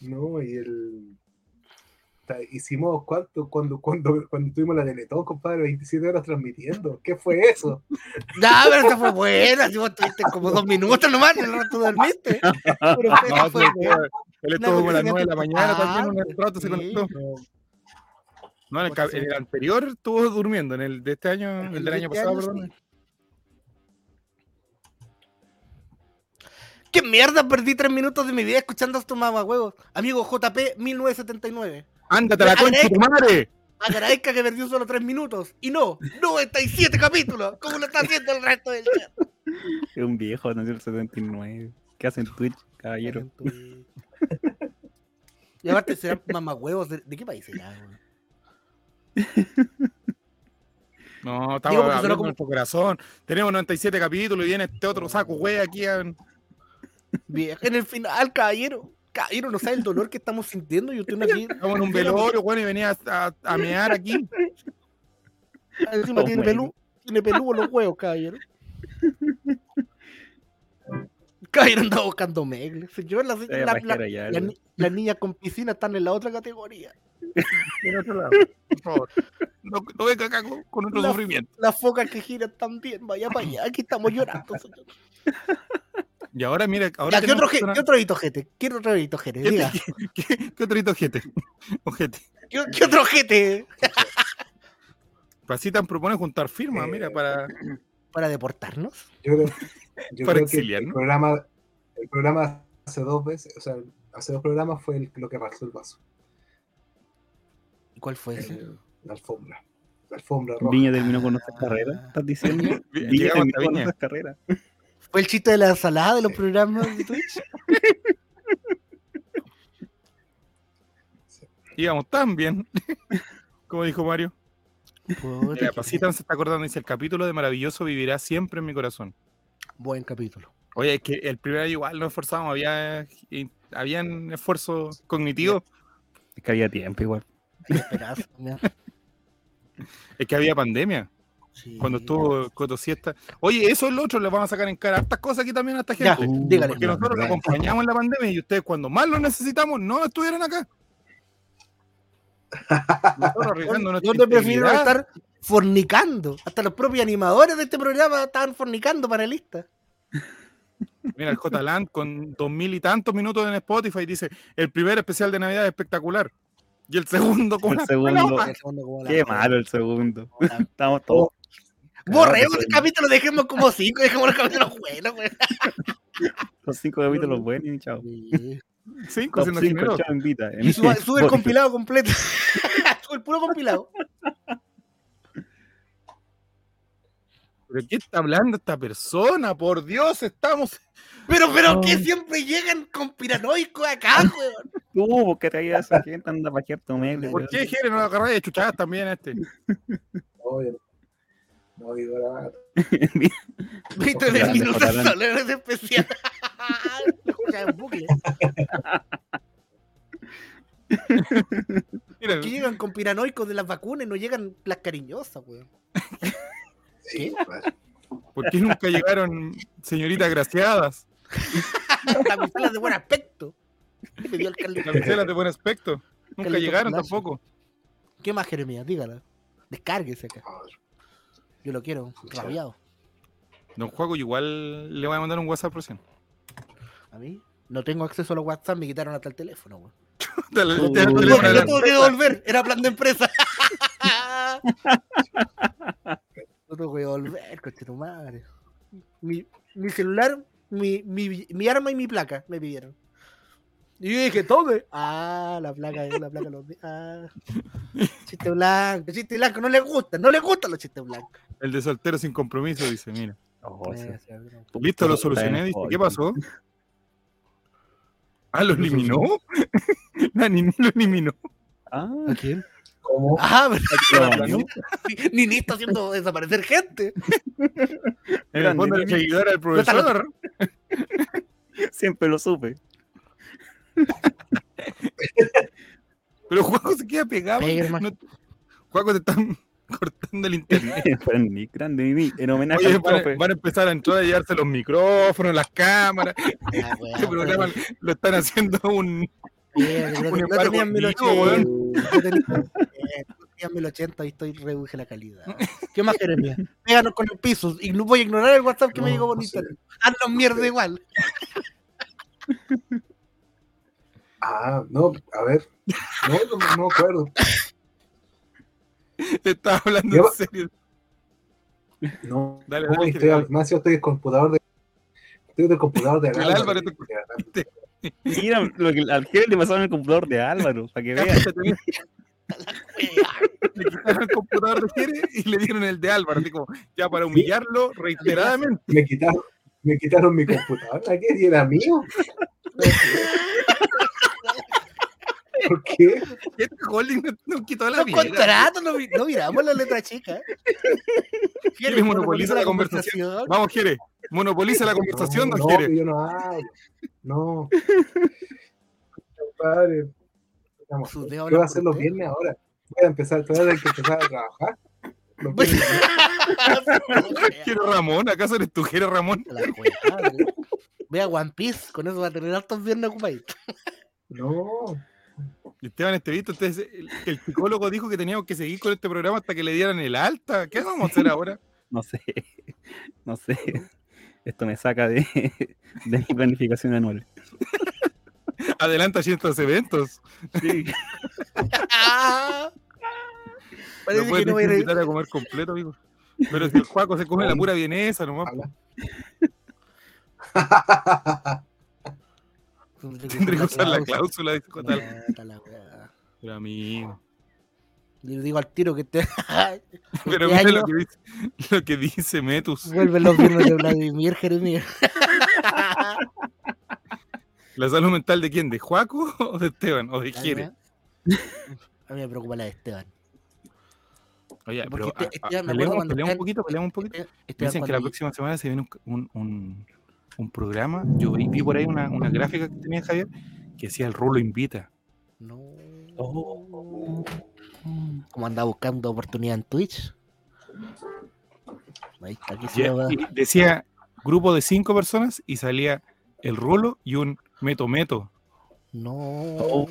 No, y el. Hicimos cuánto cuando, cuando, cuando tuvimos la Teletón, compadre, 27 horas transmitiendo. ¿Qué fue eso? Ya, pero esa fue buena, si vos tuviste como dos minutos nomás y el rato dormiste. Pero No, fue. Él No, estuvo como a las porque 9 de la mañana ah, también, un rato se sí, conectó. pero- No, en el, ca- en el anterior estuvo durmiendo, en el de este año, el, El del de año este pasado, año, perdón. sí. ¿Qué mierda? Perdí tres minutos de mi vida escuchando a estos mamahuevos. Amigo JP 1979. ¡Ándate a la concha tu madre! Agradezca que perdió solo tres minutos. Y no, 97 capítulos. como lo está haciendo el resto del chat. Es un viejo, nació el 79. ¿Qué hace en Twitch? caballero. Y aparte serán mamagüevos. ¿De, ¿De qué país será? No, estamos hablando como- nuestro corazón. Tenemos 97 capítulos y viene este otro saco, güey, aquí. Vieja, en el final, caballero. Caballero, no sabe el dolor que estamos sintiendo y usted no aquí. Estamos en un velorio, güey, y venía a, a, mear aquí. Encima Oh, tiene bueno. pelú, tiene peludo los huevos, caballero. Caballero anda buscando megles. Yo, la, la, la- la con piscina están en la otra categoría. Del otro lado, por favor. No, no venga acá con, con otro La- sufrimiento. Las focas que giran también, vaya para allá, aquí estamos llorando. señor. Y ahora, mira, ahora Ya, ¿qué, otro, personas- ¿Qué otro hito, jete? ¿Qué otro hito, jete? ¿Qué- Diga. ¿Qué, qué otro hito, ojete? Ojete. ¿Qué, qué otro jete? Pasitan propone juntar firmas, Eh, mira, para... ¿Para deportarnos? Yo creo, yo Para creo que exiliar, el ¿no? programa, el programa hace dos veces, o sea, hace dos programas fue el- lo que pasó el vaso. ¿Y ¿Cuál fue ese? el- la alfombra. La alfombra roja. Viña terminó con nuestras carreras, ¿estás diciendo? Viña terminó con nuestras carreras. ¿Fue el chiste de la ensalada de los programas de Twitch? Íbamos tan bien. Como dijo Mario. Mira, Pasitan se está acordando, dice, el capítulo de Maravilloso vivirá siempre en mi corazón. Buen capítulo. Oye, es que el primer año igual nos esforzamos, había, y- habían esfuerzos cognitivos, Es que había tiempo igual. Hay esperanza, mira. es que había pandemia, Sí. cuando estuvo Coto Siesta. Oye, eso es lo otro, le vamos a sacar en cara hartas cosas aquí también a esta Ya, gente. dígale. Porque nosotros lo acompañamos en la pandemia y ustedes cuando más lo necesitamos no estuvieron acá. Nosotros arriesgando nuestra ¿Dónde prefirieron integridad. estar fornicando? Hasta los propios animadores de este programa estaban fornicando panelistas. Mira, el J Land con dos mil y tantos minutos en Spotify dice, el primer especial de Navidad es espectacular. Y el segundo con El una segundo. pelota. El segundo como la- Qué malo el segundo. como la- Estamos todos. Borremos el capítulo, dejemos como cinco, dejemos los capítulos buenos, güey. Los cinco capítulos buenos y chao. Cinco, Top siendo 5, generoso. chao, invita. Y sube, sube el compilado completo. sube el puro compilado. ¿Pero qué está hablando esta persona? Por Dios, estamos... Pero, pero, que siempre llegan con piranoicos acá, weón. Tú, porque traía a esa gente, anda para tu megle. ¿Por qué, Jere, no lo agarráis de chuchadas también a este? Oye, no digo nada. Viste, de minutos soleros especial. Lo en bucle. Mira, Que llegan con piranoicos de las vacunas y no llegan las cariñosas, weón. Sí, claro. ¿por qué nunca llegaron señoritas graciadas? Las pistolas de buen aspecto. Camisetas de buen aspecto. Nunca llegaron tampoco. ¿Qué más, Jeremías? Dígala. Descárguese acá. Yo lo quiero, rabiado. Don Juaco, yo igual le voy a mandar un WhatsApp recién. A mí no tengo acceso a los WhatsApp, me quitaron hasta el teléfono, weón. Uh, te- Lo, tuve que devolver, era plan de empresa. Lo tuve que devolver, coche tu madre. Mi, mi celular, mi, mi, mi arma y mi placa me pidieron. Y yo dije, tome. Ah, la placa, la placa los Ah. Chiste blanco, chiste blanco, no les gusta, no les gustan los chistes blancos. El de soltero sin compromiso, dice, mira. Oh, sí. No. Listo, lo solucioné, dice. ¿qué pasó? Ah, ¿lo eliminó? La Nini lo eliminó. Ah, ¿A quién? ¿Cómo? Ah, pero no, ¿no? Nini está haciendo desaparecer gente. En el fondo, el seguidor al profesor. Siempre lo supe. Pero Juaco se queda pegado. No- Juaco, te están cortando el internet. Grande en homenaje Oye, al van, a- profe. van a empezar a entrar a llevarse los micrófonos, las cámaras. Ah, Este programa lo están haciendo un. Bien, no, un no embargo tenían en 1080. vivo, No tenían, eh, no tenían 1080 y estoy reduje la calidad. ¿Qué más Jeremías? Péganos con el piso y no voy a ignorar el WhatsApp que me No, llegó no sé. internet. Haznos mierda igual. Ah, no, a ver. No, no, no me acuerdo. Te estaba hablando Yo- en serio. No, Dale, no, dale, estoy, dale. más encima estoy del computador de. Estoy del computador de El Álvaro, Álvaro, y- Mira lo que al jefe le pasó en el computador de Álvaro, para que vean. Le quitaron el computador de Jere y le dieron el de Álvaro, así como, ya para humillarlo reiteradamente. Me quitaron, me quitaron mi computador. ¿A qué? ¿Y era mío? ¿Por qué? Este holding nos, quitó la Los vida. contratos, no, no miramos la letra chica. ¿Quieres monopoliza la conversación? Vamos, Jere. Monopoliza la conversación, no, no, yo no hablo. No. Compadre. Vamos, ¿Qué voy a hacer los viernes ahora? Voy a empezar, voy a tener que empezar a trabajar. Los viernes. Jere Ramón, ¿acaso eres tú, Jere Ramón? La juega. Ve a One Piece, con eso va a tener altos viernes ocupados. No. Esteban Estevito, entonces el, psicólogo dijo que teníamos que seguir con este programa hasta que le dieran el alta. ¿Qué vamos a hacer ahora? No sé, no sé. Esto me saca de, de mi planificación anual. Adelanta estos eventos. Ah. No Parece que puedes no a comer completo, amigo. Pero si el Juaco se come la pura vienesa nomás. Tendré que usar la cláusula, weá. Pero amigo. Le digo al tiro que te Pero Este mira lo que dice, lo que dice Metus. vuelven los viernes de Vladimir Jeremías. ¿La salud mental de quién? ¿De Juaco o de Esteban? ¿O de Jere? A mí me preocupa la de Esteban. Oye, Porque pero este- a- a- Esteban, me acuerdo peleamos, cuando peleamos un poquito, peleamos un poquito. Dicen que la próxima semana se viene un, un, un- un programa. Yo vi, vi por ahí una, una gráfica que tenía Javier que decía el Rulo invita. No. Oh. Como anda buscando oportunidad en Twitch. Ahí está, aquí se y decía grupo de cinco personas y salía el Rulo y un Meto Meto. No. Oh.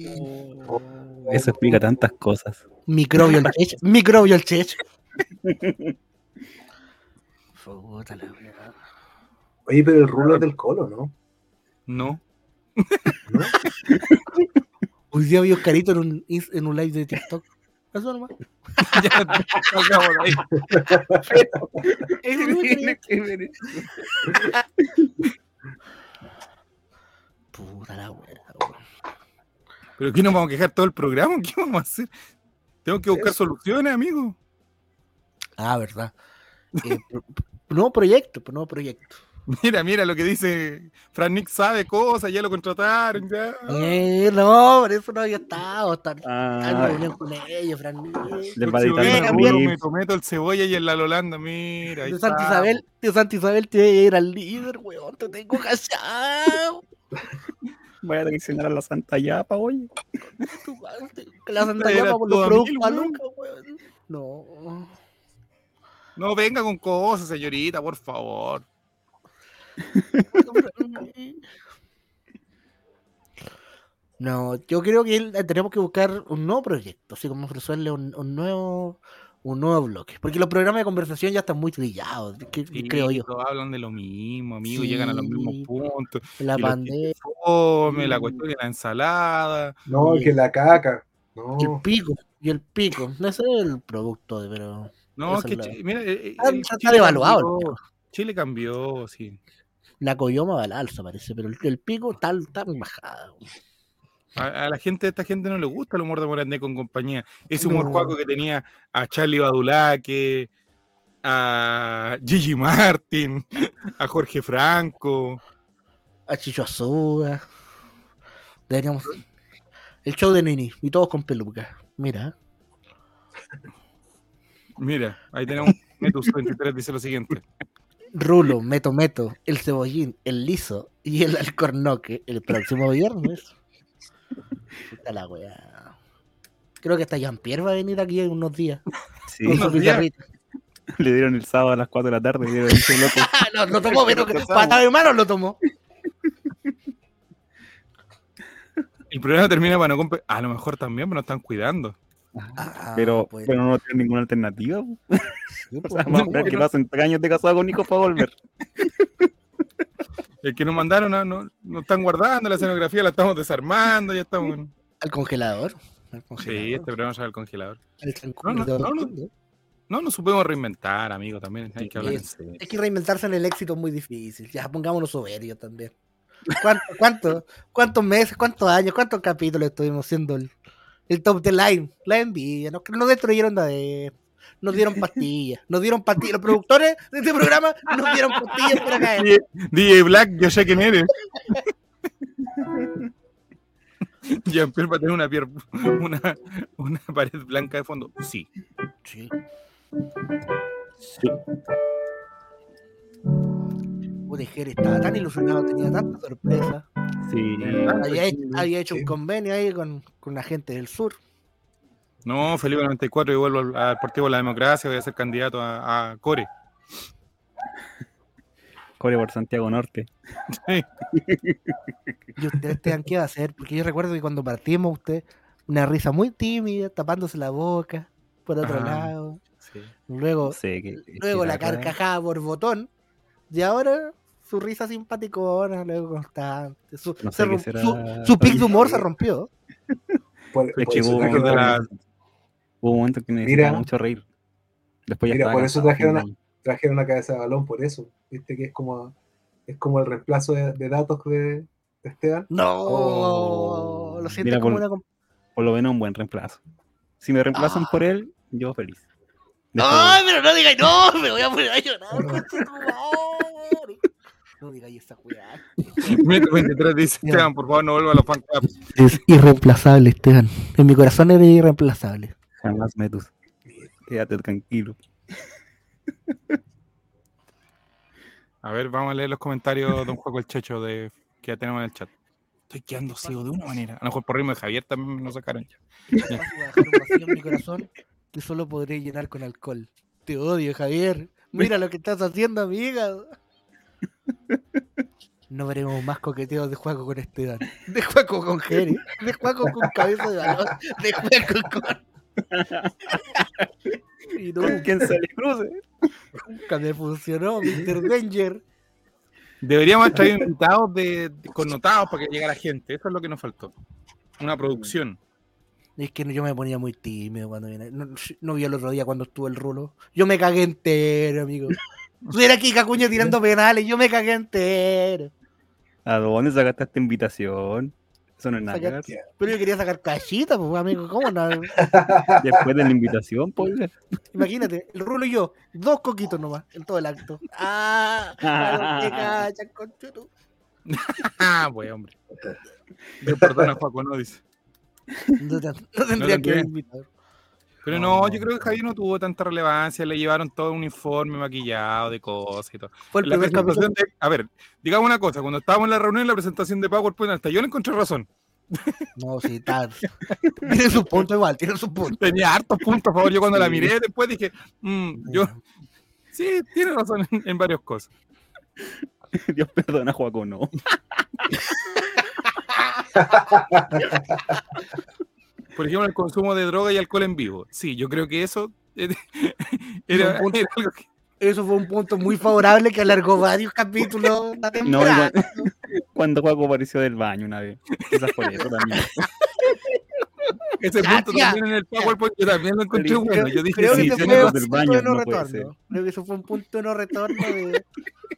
Eso explica tantas cosas. Microbio el chech. Microbio el chech. Puta la weá. Oye, pero el rulo es del colo, ¿no? No. ¿No? Hoy día vi a Oscarito en un, en un live de TikTok. Eso nomás. ya salgamos de ahí. Puta la weá. weón. Pero aquí nos vamos a quejar todo el programa. ¿Qué vamos a hacer? Tengo que buscar soluciones, amigo. Ah, verdad. Eh, pro- nuevo proyecto, pues, nuevo proyecto. Mira, mira lo que dice. Fran Nick sabe cosas, ya lo contrataron, ya. Eh, no, por eso no había estado. En Ah, con ellos, Fran. les va a Próximo editar viernes, Venga, un Rulo, clip. Meto Meto, el cebolla y el la Lolanda. Mira, Tío Santa. Isabel, tío Santa Isabel, te voy a ir al líder, weón. Te tengo callado. Voy a traicionar a la Santa Yapa, oye. La Santa Era llama por todo los productos mil, a weón. Luca, weón. No. No venga con cosas, señorita, por favor. No, yo creo que él- tenemos que buscar un nuevo proyecto, así como ofrecerle un, un nuevo un nuevo bloque. Porque los programas de conversación ya están muy trillados, que- Sí, creo yo. todos hablan de lo mismo, amigo, Sí. llegan a los mismos puntos. La y pandemia, la cuestión de la ensalada. No, Sí. que la caca. y el pico, y el pico. No es el producto, de- pero. No, que mira, eh, eh, Está- el está Chile devaluado cambió. Chile cambió, sí. La coyoma va al alza, parece, pero el, el pico está, muy bajado. A, a la gente, a esta gente no le gusta el humor de Morandé con compañía. Ese humor No. cuaco que tenía a Charlie Badulaque, a Gigi Martin, a Jorge Franco. A Chicho Azúa. Deberíamos. El show de Nini, y todos con peluca. Mira. Mira, ahí tenemos Metus 23, dice lo siguiente. Rulo, Meto Meto, el Cebollín, el Liso y el Alcornoque el próximo viernes. Puta la weá. Creo que hasta Jean-Pierre va a venir aquí en unos días. Sí, Con su pizarrita. le dieron el sábado a las 4 de la tarde. le dieron ese loco. Ah, no, lo tomó, pero que patada de mano lo tomó. El programa termina para no A lo mejor también, pero nos están cuidando. Ah, pero, pues, pero no tiene ninguna alternativa. sí, O pues, sea, vamos a no, esperar que pasen tres años de casado con Nico para volver. El que nos mandaron no, no, no están guardando, la escenografía la estamos desarmando, ya estamos. en- Al congelador. Al Sí, congelador. este programa va al congelador. Transcurso No, no, de no, no. octubre. No nos supimos reinventar, amigo, también hay que hablar en serio. Es que reinventarse en el éxito es muy difícil. Ya pongámonos soberbios también. ¿Cuánto, cuánto, ¿Cuántos meses, cuántos años, cuántos capítulos estuvimos siendo el, el top de line? La envidia. Nos, nos destruyeron de adentro. Nos dieron pastillas. Nos dieron pastillas. Los productores de este programa nos dieron pastillas para caer. DJ Black, yo sé quién eres. Jean-Pierre va a tener una, pier- una, una pared blanca de fondo. Sí. Sí. Sí. Jerez estaba tan ilusionado, tenía tanta sorpresa. Sí. Había hecho, había hecho un convenio ahí con, con la gente del sur. No, Felipe 94, yo vuelvo al, al Partido de la Democracia, voy a ser candidato a, a Core. Core por Santiago Norte. Y ustedes tengan qué hacer, porque yo recuerdo que cuando partimos, usted, una risa muy tímida, tapándose la boca, por otro Ah. lado. Sí. Luego, luego la carcajada por botón. Y ahora su risa simpaticona, luego constante. Su, No sé será. su, su pic de humor se rompió. Por, Es por que eso hubo, la- un momento que necesitaba Mira. mucho reír. Después ya Mira, por eso trajeron a- trajeron una cabeza de balón por eso. Viste que es como es como el reemplazo de, de datos de, de Esteban. No, Oh. lo siento Mira, como por- una. Por lo menos un buen reemplazo. Si me reemplazan Ah. por él, yo feliz. No, pero no digáis, no, me voy a poner a llorar. No digáis esa weá. Metro 23 dice. Esteban, por favor, no vuelva a los fan clubs. Es irreemplazable, Esteban. En mi corazón eres irreemplazable. Jamás metus. Quédate tranquilo. A ver, vamos a leer los comentarios, don Juan el Checho, de, que ya tenemos en el chat. Estoy quedando ciego de una manera. A lo mejor por ritmo de Javier también nos sacaron ya. Vas a dejar un vacío en mi corazón que solo podré llenar con alcohol. Te odio, Javier. Mira lo que estás haciendo, amiga. No veremos más coqueteos de Juaco con Esteban. De Juaco con Jerry. De Juaco con cabeza de balón. De Juaco con. Y nunca, ¿Quién se le cruce? nunca me funcionó, Mr. Danger. Deberíamos traído invitados de, de- connotados para que llegara gente. Eso es lo que nos faltó. Una producción. Es que yo me ponía muy tímido cuando viene. No, no vi el otro día cuando estuvo el rulo. Yo me cagué entero, amigo. Si era aquí Cacuña tirando penales, yo me cagué entero. ¿A dónde sacaste esta invitación? Eso no es nada. Pero yo quería sacar cachita, pues, amigo. ¿Cómo no? Después de la invitación, pues. Imagínate, el rulo y yo, dos coquitos nomás en todo el acto. ¡Ah! a los que cachan, conchuto. Ah, pues, hombre. Dios perdona, Juaco, no dice. No, te- no tendría que tendría. invitar. Pero no, yo creo que Javier no tuvo tanta relevancia. Le llevaron todo un informe maquillado de cosas y todo. Fue el La presentación de, a ver, digamos una cosa, cuando estábamos en la reunión, la presentación de PowerPoint, hasta yo le encontré razón. No, sí, está. Tiene su punto igual, tiene su punto. Tenía hartos puntos a favor. Yo cuando la miré después dije, mm, yo, sí, tiene razón en, en varias cosas. Dios perdona, Juaco, no. Por ejemplo, el consumo de droga y alcohol en vivo. Sí, yo creo que eso era, Un punto- era algo que- Eso fue un punto muy favorable que alargó varios capítulos la No, temporada. igual- cuando Juaco apareció del baño una vez. Quizás por eso también. Ese Ya, punto ya, también en el PowerPoint yo también lo encontré Creo- bueno. Yo dije, Creo sí, que sí, ese fue un punto baño, de no retorno. Creo que eso fue un punto de no retorno de...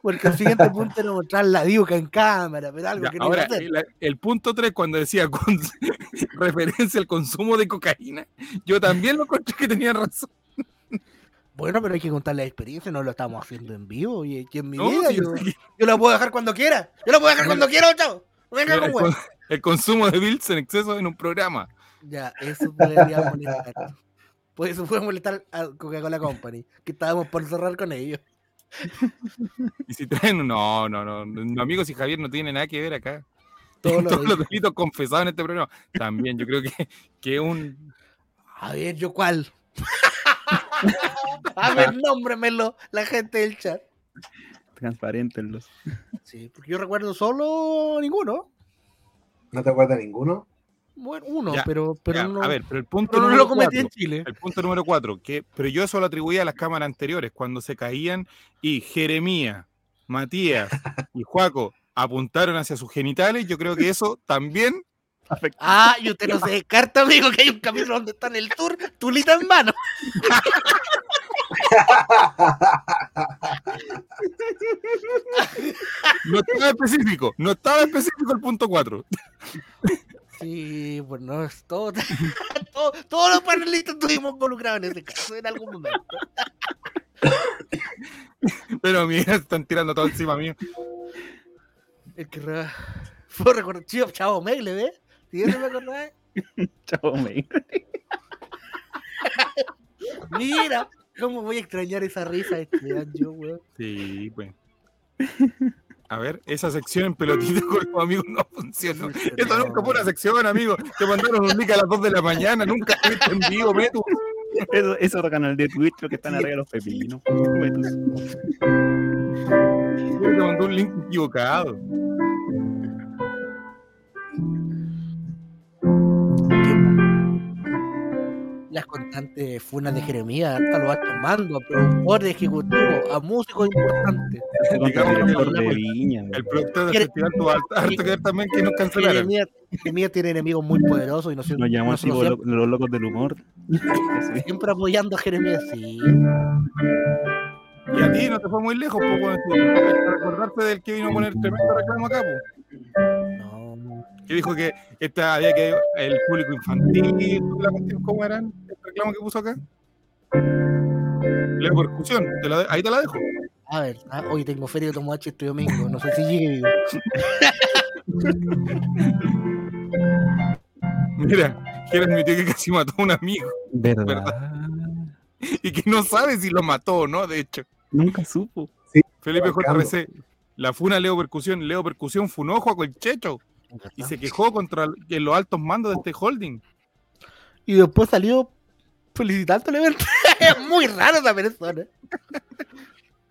Porque el siguiente punto era mostrar la diuca en cámara, pero algo Ya, que no ahora, hacer. el, el punto 3, cuando decía con- referencia al consumo de cocaína, yo también lo encontré que tenía razón. Bueno, pero hay que contar la experiencia, no lo estamos haciendo en vivo. Y aquí en mi No, vida yo yo, yo lo puedo dejar cuando quiera. Yo lo puedo dejar cuando quiera, chavo. Venga el, con- el consumo de Bills en exceso en un programa. Ya, eso podría molestar. Pues eso puede molestar a Coca-Cola Company, que estábamos por cerrar con ellos. Y si traen, no, no, no, no, amigos y Javier no tiene nada que ver acá. Todos los dije. delitos confesados en este programa. También, yo creo que, que un. A ver, ¿yo cuál? a ver, nómbremelo, la gente del chat. Transparentenlos. Sí, porque yo recuerdo solo ninguno. ¿No te acuerdas ninguno? Bueno, uno, Ya, pero, pero Ya, no, A ver, pero el punto pero no número lo cometí cuatro, en Chile. El punto número cuatro, que, pero yo eso lo atribuía a las cámaras anteriores, cuando se caían y Jeremías, Matías y Juaco apuntaron hacia sus genitales, yo creo que eso también Ah, y usted no se descarta, amigo, que hay un capítulo donde está en el tour, tulita en mano. no estaba específico, no estaba específico el punto cuatro. Sí, pues no, es todo, todo- todos los panelistas estuvimos involucrados en ese caso en algún momento. Pero mira, están tirando todo encima mío. Es que re- Fue recordar, Chavo, Chavo Megle, ¿ves? ¿Sí eso me acordás? Chavo, me. Mira, cómo voy a extrañar esa risa este año, weón. Sí, pues. A ver, esa sección en pelotita con los amigos no funcionó. Esto nunca fue una sección, amigo. Te mandaron un link a las 2 de la mañana, nunca estuviste en vivo, Metu. Eso es otro canal de Twitch, lo que están arriba de los pepinos. Metus. Te mandó un link equivocado. Las constantes funas de Jeremías, hasta los altos mandos, a productores ejecutivos, a músicos importantes. El- El productor del festival tuvo harto harto que ver también que nos cancelaron. Jeremías, Jeremías tiene enemigos muy poderosos y no, Nos llamó no lo- los locos del humor. Siempre apoyando a Jeremías, sí. Y a ti no te fue muy lejos, pues, que Recordarte del que vino a poner tremendo reclamo acá, pues. Que dijo que esta había que el público infantil, la cuestión, ¿cómo eran? El reclamo que puso acá. La percusión, te la de- ahí te la dejo. a ver, ah, hoy tengo feria de Tomodachi este domingo, no sé si llegue vivo. Mira, que admitió que casi mató a un amigo ¿Verdad? y que no sabe si lo mató o no, de hecho. Nunca supo. Felipe Marcando. JRC, la funa Leo Percusión, Leo Percusión funó a Juaco el Checho y se quejó contra los altos mandos de este holding. Y después salió felicitando el evento. es muy raro esa persona.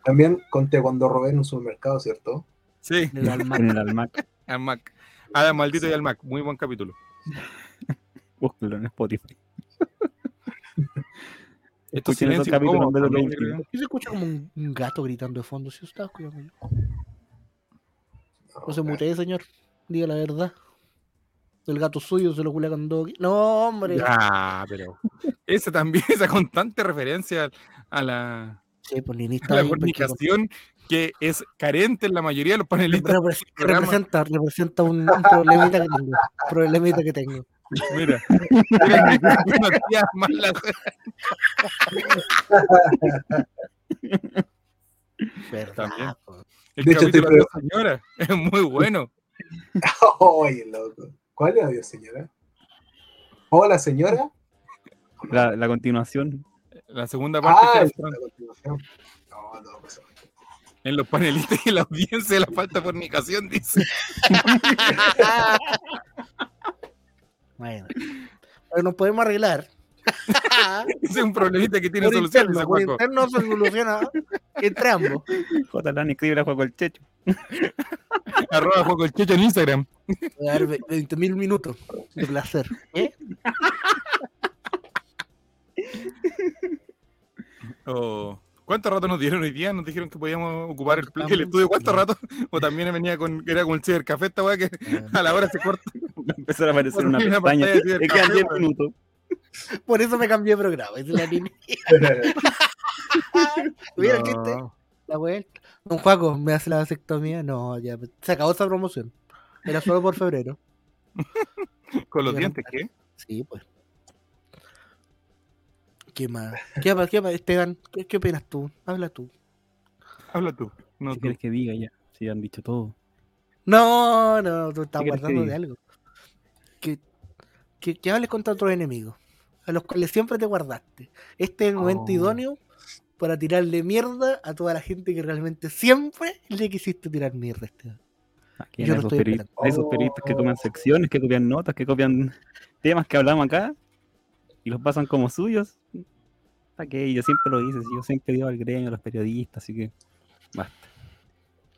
También conté cuando robé en un supermercado, ¿cierto? Sí, En el alma. En el almac. al Mac. Adam Maldito y al Mac, muy buen capítulo. Búsquelo en Spotify. Los también, últimos. creo. Y se escucha como un un gato gritando de fondo. Si estaba escuchando yo. No se mutee, señor. Diga la verdad. El gato suyo se lo culea con dos. No, hombre. Ya, pero esa también, esa constante referencia a la, Sí, pues a la porque- fornicación que es carente en la mayoría de los panelistas. Programa. representa, representa un, un problemita que tengo. Problemita que tengo. Mira, miren, una tía más la- Verdad, También. po. el De hecho, capítulo te- de la señora es muy bueno. Oye, loco. ¿Cuál era Dios, señora? Hola, señora. La, la continuación. La segunda parte Ah, la continuación. No, no, pues. en los panelistas y la audiencia de la falta de fornicación, dice. Bueno. Pero nos podemos arreglar. Ese es un problemita que tiene por solución, interno, por Juaco. interno se soluciona entre ambos. J. Lani escribe a Juego el Checho. Arroba Juaco el Checho en Instagram. Voy a dar 20 mil minutos de placer. ¿Eh? O, ¿Cuánto rato nos dieron hoy día? Nos dijeron que podíamos ocupar el, estudio. ¿Cuánto rato? O también venía con, era con el cibercafé esta weá que a la hora se corta. Va a aparecer una Una pestaña. quedan café, 10 weón. minutos. Por eso me cambié de programa. dice la niña. Mira el chiste. No. La vuelta. Don Juaco, ¿me hace la vasectomía? No, ya. Se acabó esa promoción. Era solo por febrero. Con los dientes, ¿qué? Sí, pues. ¿Qué más? ¿Qué más? ¿Qué más? Esteban, ¿qué, qué opinas tú? Habla tú. Habla tú. No, ¿Qué tú. quieres que diga ya? Si han dicho todo. No, no, tú estás ¿Qué quieres que guardando de algo. Que, que, que hables contra otros enemigos, a los cuales siempre te guardaste. Este es el momento Oh. idóneo para tirarle mierda a toda la gente que realmente siempre le quisiste tirar mierda. Esteban. Aquí Yo esos, estoy peri- esperando. hay esos periodistas que copian secciones, que copian notas, que copian temas que hablamos acá y los pasan como suyos. ¿Para qué? Yo siempre lo hice, yo siempre digo al gremio, a los periodistas, así que basta.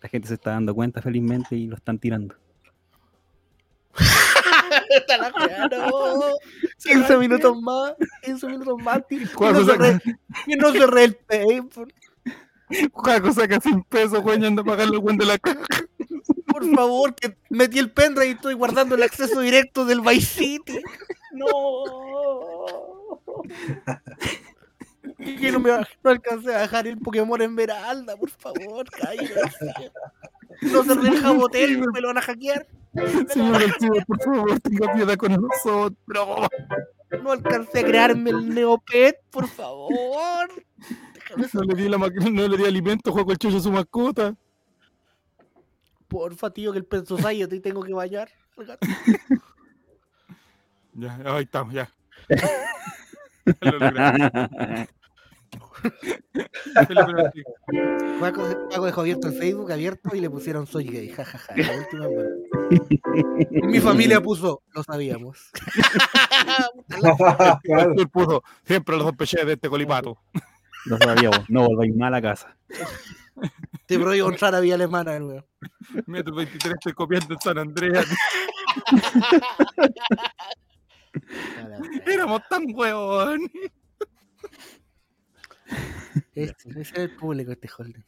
La gente se está dando cuenta felizmente y lo están tirando. Está la weá, no. 15 minutos más, 15 minutos más. Que ¿Cuál no, cosa cerré, que no cerré el paper. Juaco saca 100 pesos, güey, anda a pagar los de la caja. Por favor, que metí el pendrive y estoy guardando el acceso directo del Vice City. No. Y que no me no alcancé a dejar el Pokémon Esmeralda, por favor, cállate. No cerré el jabotel, me lo van a hackear. Señor del ciber, por favor, tenga piedad con nosotros. No alcancé a crearme el Neopet, por favor. Déjame No le di, la no le di alimento, Juaco el Checho a su mascota. Porfa, tío, que el peso yo te tengo que bañar. al gato". Ya, ahí estamos, ya. Lo. Paco, Paco dejó abierto el Facebook abierto y le pusieron soy gay. jajaja, la última wea. Y Mi familia puso, lo sabíamos. Puso siempre los dos peches de este colipato. Lo sabíamos, no volváis mal a casa. Te prohíbo entrar a Vía Alemana de nuevo. Tu 23 estoy copiando en San Andreas. Éramos tan huevón. Ese, ese es el público este Holden.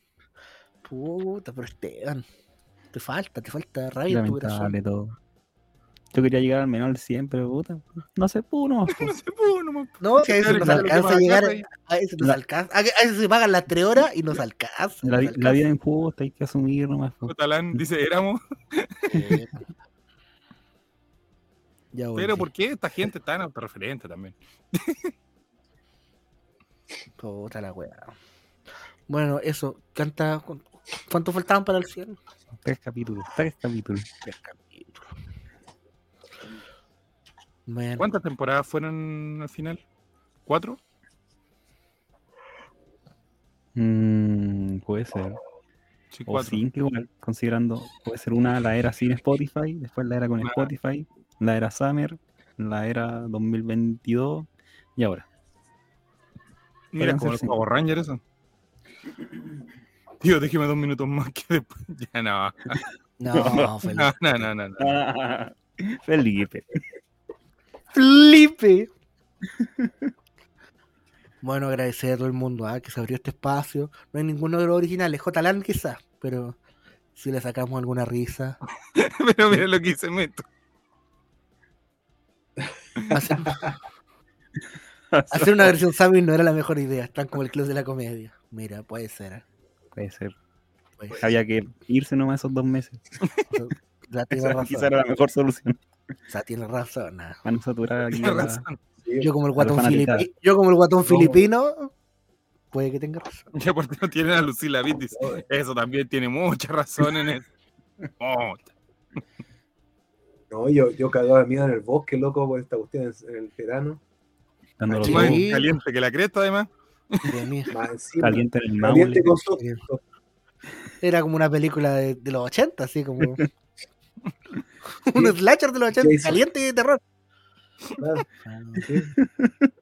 Puta, pero Esteban. Te falta, te falta rabia en tu corazón. Todo. Yo quería llegar al menor al 100, pero puta, no se pudo, no. No se pudo, nomás. No, que a veces nos alcanza a llegar. A veces nos La- alcanza. A veces se pagan las tres horas y nos alcanza. La, nos vi- la alcanza. vida injusta, hay que asumir nomás. Talán dice, éramos. Ya. Pero ¿por qué esta gente tan autorreferente también? Puta la wea. Bueno, eso. Canta. cu- ¿Cuánto faltaban para el 100? Tres capítulos, tres capítulos. Tres capítulos. Bueno, ¿Cuántas temporadas fueron al final? ¿Cuatro? Mm, puede ser. Sí, O cuatro. cinco igual, considerando, puede ser una la era sin Spotify, después la era con Ah. Spotify, la era Summer, la era 2022 y ahora. Mira, como los. Power Rangers eso. Tío, déjeme dos minutos más que después. Ya no. no, Felipe. No, no, no, no. no. Felipe. Felipe. Bueno, agradecer a todo el mundo ah, que se abrió este espacio. No hay ninguno de los originales, J-Land quizás, pero si le sacamos alguna risa. Pero mira lo que hice Meto. Hacer, una versión Sammy no era la mejor idea, están como el club de la comedia. Mira, puede ser. ¿eh? Puede ser. Puede ser. Había que irse nomás esos dos meses. Ya tiene Esa razón. quizá era la mejor solución. O sea, tiene razón. ah. Para no saturar aquí. A la- razón. Sí, Yo como el A guatón filipino, yo como el guatón filipino, puede que tenga razón. Ya por no tienen a Lucila Vitt. dice, Eso también tiene mucha razón en eso. No, yo, yo cagaba de miedo en el bosque, loco, por esta cuestión en el verano. Dando los Sí. Más ojos caliente que la cresta, además. Caliente en el Caliente Maule. con susto. Era como una película de, de los 80, así como. un slasher de los 80, Jason. caliente y de terror. Claro.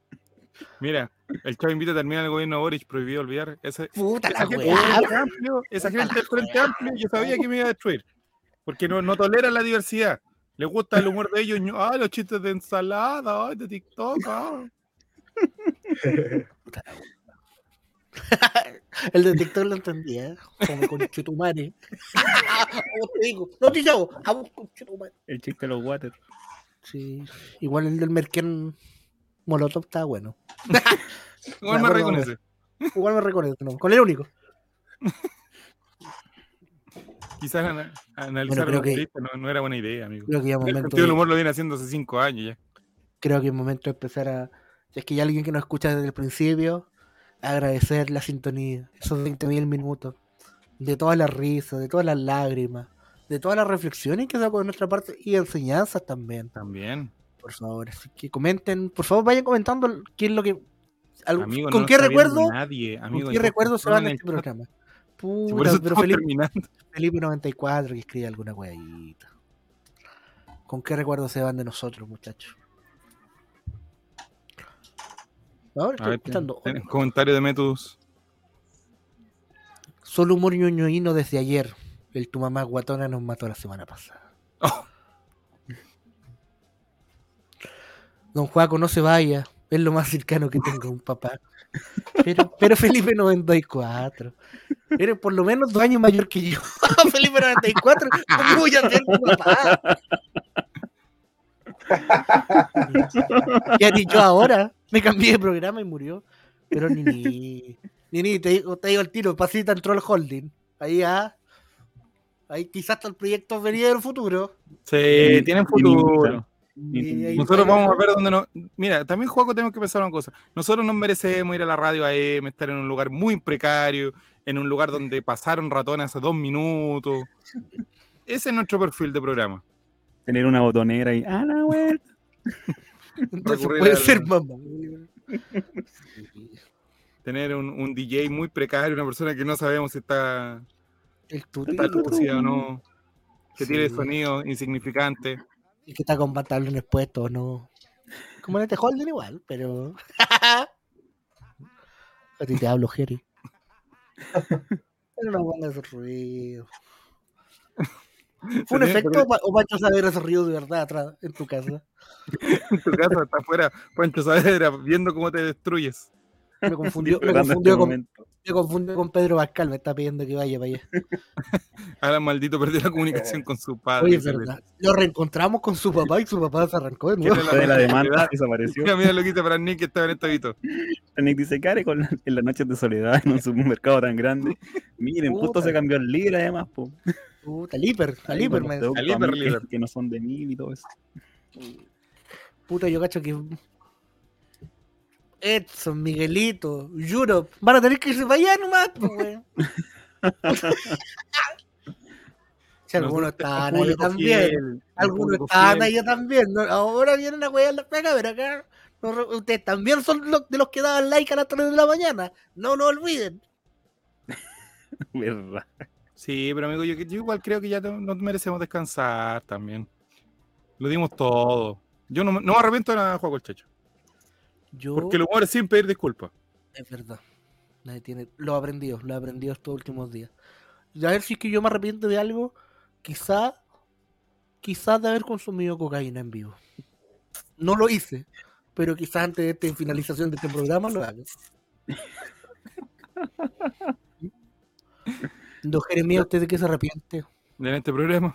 Mira, el Chavo invita a terminar el gobierno de Boric, prohibido olvidar. Ese, Puta esa la gente, weá. del Frente Amplio, esa gente del Frente Amplio, yo sabía que me iba a destruir. Porque no, no toleran la diversidad. Les gusta el humor de ellos. Ah, los chistes de ensalada, ay, de TikTok. ah. El detector lo entendía, como con Chetumare. te digo, no te llamo, a vos con Chetumare. El chiste de los water. Sí, igual el del Merken Molotov está bueno. Igual Me reconoce. Igual me reconozco, no, con el único. Quizás ana- analizar creo los que- no, no era buena idea, amigo. Creo que ya es El momento. sentido del de- humor lo viene haciendo hace cinco años ya. creo que es momento de empezar a. Si es que hay alguien que nos escucha desde el principio, agradecer la sintonía, esos 20.000 minutos, de todas las risas, de todas las lágrimas, de todas las reflexiones que sacó de nuestra parte y enseñanzas también, También. por favor. Así que comenten, por favor, vayan comentando qué es lo que. algo- Amigo, ¿Con no qué recuerdo? Nadie, ¿Con qué recuerdo se van de este programa? Por Puta, eso pero Felipe, terminando. Felipe 94 que escribe alguna weadita. ¿Con qué recuerdo se van de nosotros, muchachos? Ahora estoy ver, escuchando. ten- comentario de Metus. Solo humor ñoñoíno desde ayer. El tu mamá guatona nos mató la semana pasada. Oh. Don Juaco, no se vaya. Es lo más cercano que tengo a un papá. Pero, pero Felipe 94. Eres por lo menos dos años mayor que yo. Felipe 94. ¿Cómo voy a ser tu papá? Ya ni yo ahora. Me cambié de programa y murió. Pero ni ni. Ni ni, te digo, te digo el tiro. Pasita entró al holding. Ahí ah. Ahí quizás hasta el proyecto venía del futuro. Sí, Y- tienen futuro. Y Nosotros vamos a ver dónde nos. Mira, también, Juaco, tenemos que pensar una cosa. Nosotros nos merecemos ir a la radio AM, estar en un lugar muy precario, en un lugar donde pasaron ratones hace dos minutos. ese es nuestro perfil de programa. Tener una botonera y. ¡Ah, la vuelta! Entonces Recurrir puede al- ser mamá. Tener un, un DJ muy precario, una persona que no sabemos si está, El está lúcida o no, que tiene Sí. sonido insignificante. Y que está con pantalones puestos, ¿no? Como en este Holden igual, pero. A ti te hablo, Jerry. Pero no pongas ruido. ¿Fue un efecto o Pa- o Pancho Saavedra se rió de verdad atrás en tu casa? En tu casa está afuera, Pancho Saavedra, viendo cómo te destruyes. Me confundió, me confundió, este con, momento. me confundió con Pedro Pascal, me está pidiendo que vaya para allá. Ahora maldito perdió la comunicación con su padre. Oye, es verdad. Lo reencontramos con su papá y su papá se arrancó de ¿Quién nuevo. de la demanda desapareció. Mira, mira lo que hice para Nick que estaba en este habito. Nick dice, Care con la- en las noches de soledad en un supermercado tan grande. Miren, justo se cambió el líder además, po. Puta, al hiper, al hiper, me- Al hiper que- no son de mil y todo eso. Puta, yo cacho que. Edson, Miguelito, Europe, van a tener que irse para allá nomás, pues, weón. Si algunos estaban público también, algunos estaban ahí también. ¿no? Ahora vienen a wear la pega, pero acá no ustedes también son los, de los que daban like a las 3 de la mañana. No lo olviden. Verdad. Sí, pero amigo, yo, yo igual creo que ya nos merecemos descansar también. Lo dimos todo. Yo no, me- no me arrepiento de nada, Juego el Checho. Yo, Porque el humor es sin pedir disculpas. es verdad. Nadie tiene, lo he aprendido, lo he aprendido estos últimos días. Y a ver si es que yo me arrepiento de algo, quizá, quizá de haber consumido cocaína en vivo. No lo hice, pero quizás antes de esta finalización de este programa lo haga. Don Jeremías, ¿usted de qué se arrepiente? En este programa.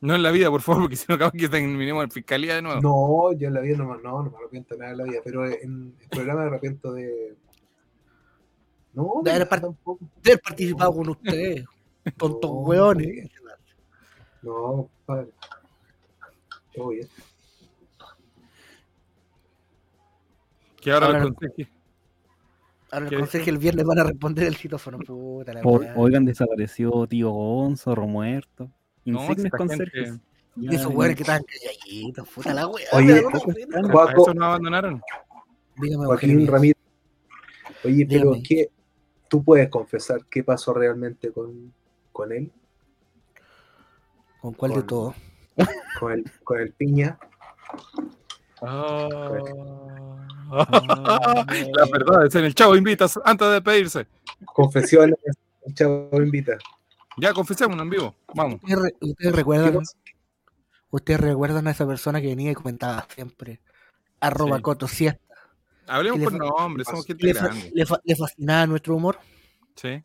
No en la vida, por favor, porque si no acabo que terminemos en fiscalía de nuevo. No, yo en la vida no, me- no, no me arrepiento de nada de la vida, pero en el programa me arrepiento de. No, De de haber nada part- tampoco. De haber participado con usted, tontos No, hueones. No, padre. Todo bien. Que ahora, Ahora Ahora el ¿Qué consejo el viernes van a responder el citófono. Puta la O- oigan, desapareció tío Gonzo, Romuerto. No, Insignes esta conserjes. Y esos ya. hueones que estaban calladitos, puta la wea. Oye, me da una pocos pena. están. ¿A Juaco- esos nos abandonaron? Dígame, Joaquín. Ramírez. Oye, pero Dígame. ¿qué? ¿Tú puedes confesar qué pasó realmente con, con él? ¿Con cuál de con- todos? Con el, con el piña. La verdad, es en el chavo invitas antes de despedirse. Confesiones, el chavo invita. Ya, confesémonos en vivo. Vamos. ¿Ustedes, re- ustedes ¿Qué recuerdan, ustedes recuerdan a esa persona que venía y comentaba siempre? Arroba Sí. Coto Siesta. Hablemos ¿Qué por nombre, somos gente Le, grande. le fa- le fascinaba nuestro humor. Sí.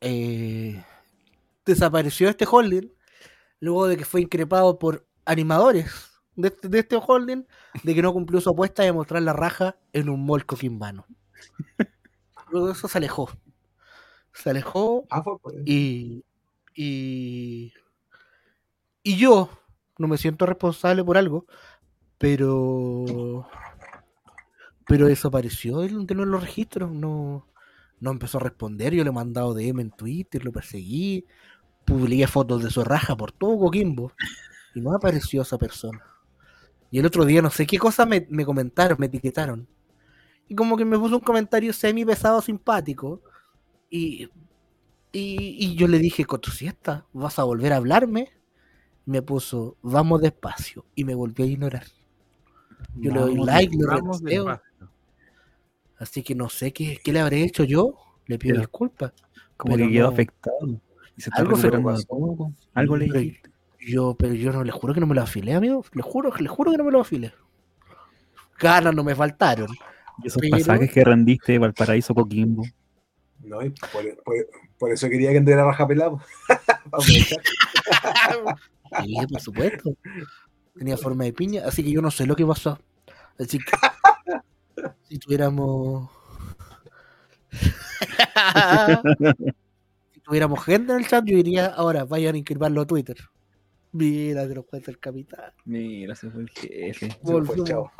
Eh, desapareció este holding luego de que fue increpado por animadores de este, de este holding de que no cumplió su apuesta de mostrar la raja en un mall coquimbano. Luego de eso se alejó. Se alejó Ah, y, y, y yo no me siento responsable por algo, pero pero desapareció de, de los registros, no, no empezó a responder, yo le he mandado DM en Twitter, lo perseguí, publiqué fotos de su raja por todo Coquimbo y no apareció esa persona. Y el otro día no sé qué cosa me, me comentaron, me etiquetaron. Y como que me puso un comentario semi pesado simpático. Y, y, y yo le dije, Cotosiesta, ¿vas a volver a hablarme? Me puso, vamos despacio. Y me volvió a ignorar. Yo le doy like, lo despacio. Así que no sé qué, qué le habré hecho yo. Le pido disculpas. Como que quedó no. afectado. Y se está Algo se. Algo le dijiste. Yo, pero yo no le juro que no me lo afilé, amigo. Le juro, le juro que no me lo afilé. Ganas no me faltaron. Y esos pero- pasajes que rendiste de Valparaíso Coquimbo. No, y por, por- por eso quería que anduviera raja pelado. Sí, por supuesto. Tenía forma de piña, así que yo no sé lo que pasó. Así que si tuviéramos si tuviéramos gente en el chat, yo diría ahora vayan a inscribirlo a Twitter. Mira, te lo cuenta el capitán. Mira, se fue el jefe. Se fue, chao.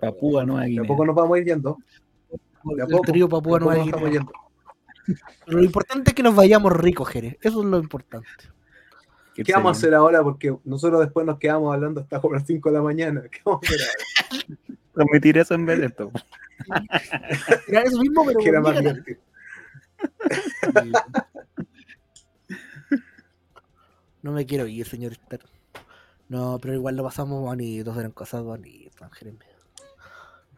Papúa Nueva De a Guinea. poco nos vamos a ir yendo. Volvió De a el trío Papúa nos yendo. Pero lo importante es que nos vayamos ricos, Jerez. Eso es lo importante. ¿Qué vamos a hacer ahora? Porque nosotros después nos quedamos hablando hasta las 5 de la mañana. ¿Qué vamos a hacer ahora? Transmitir eso en vez de esto. Era eso mismo, pero. Que era más divertido. No me quiero ir, señor Star. No, pero igual lo pasamos bonitos, eran cosas bonitas, Jerez.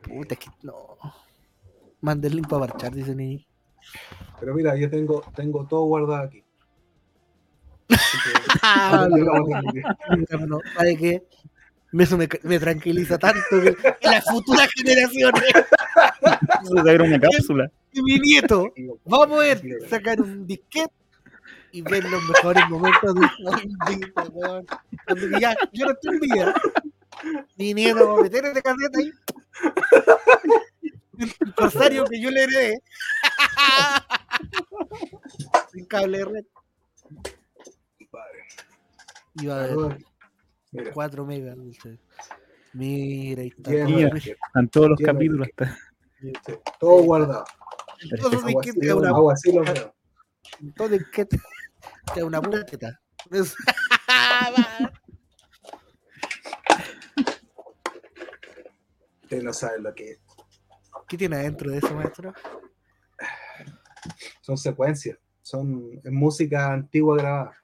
Puta, es que no. Mande el link para marchar, dice Nini. Pero mira, yo tengo, tengo todo guardado aquí. Ah, no, voy a tener. no, no, ¿sabe qué? Eso me, me tranquiliza tanto que, que las futuras generaciones Eso era una cápsula. y mi nieto va a poder sacar un disquete y ver los mejores momentos de Vita, weón. Cuando ya, yo no estoy en vida. Mi nieto va a meter ese casete ahí. El corsario que yo le heredé. Sin cable de red. Padre. Y va a haber Mira, 4 megas. Mira, ahí está. Mira. de Están todos los de capítulos. Sí, todo guardado. Todos los Hago disquetes así, de de una pura teta. Es- Ustedes no saben lo que es. ¿Qué tiene adentro de eso, maestro? Son secuencias. Son es música antigua grabada.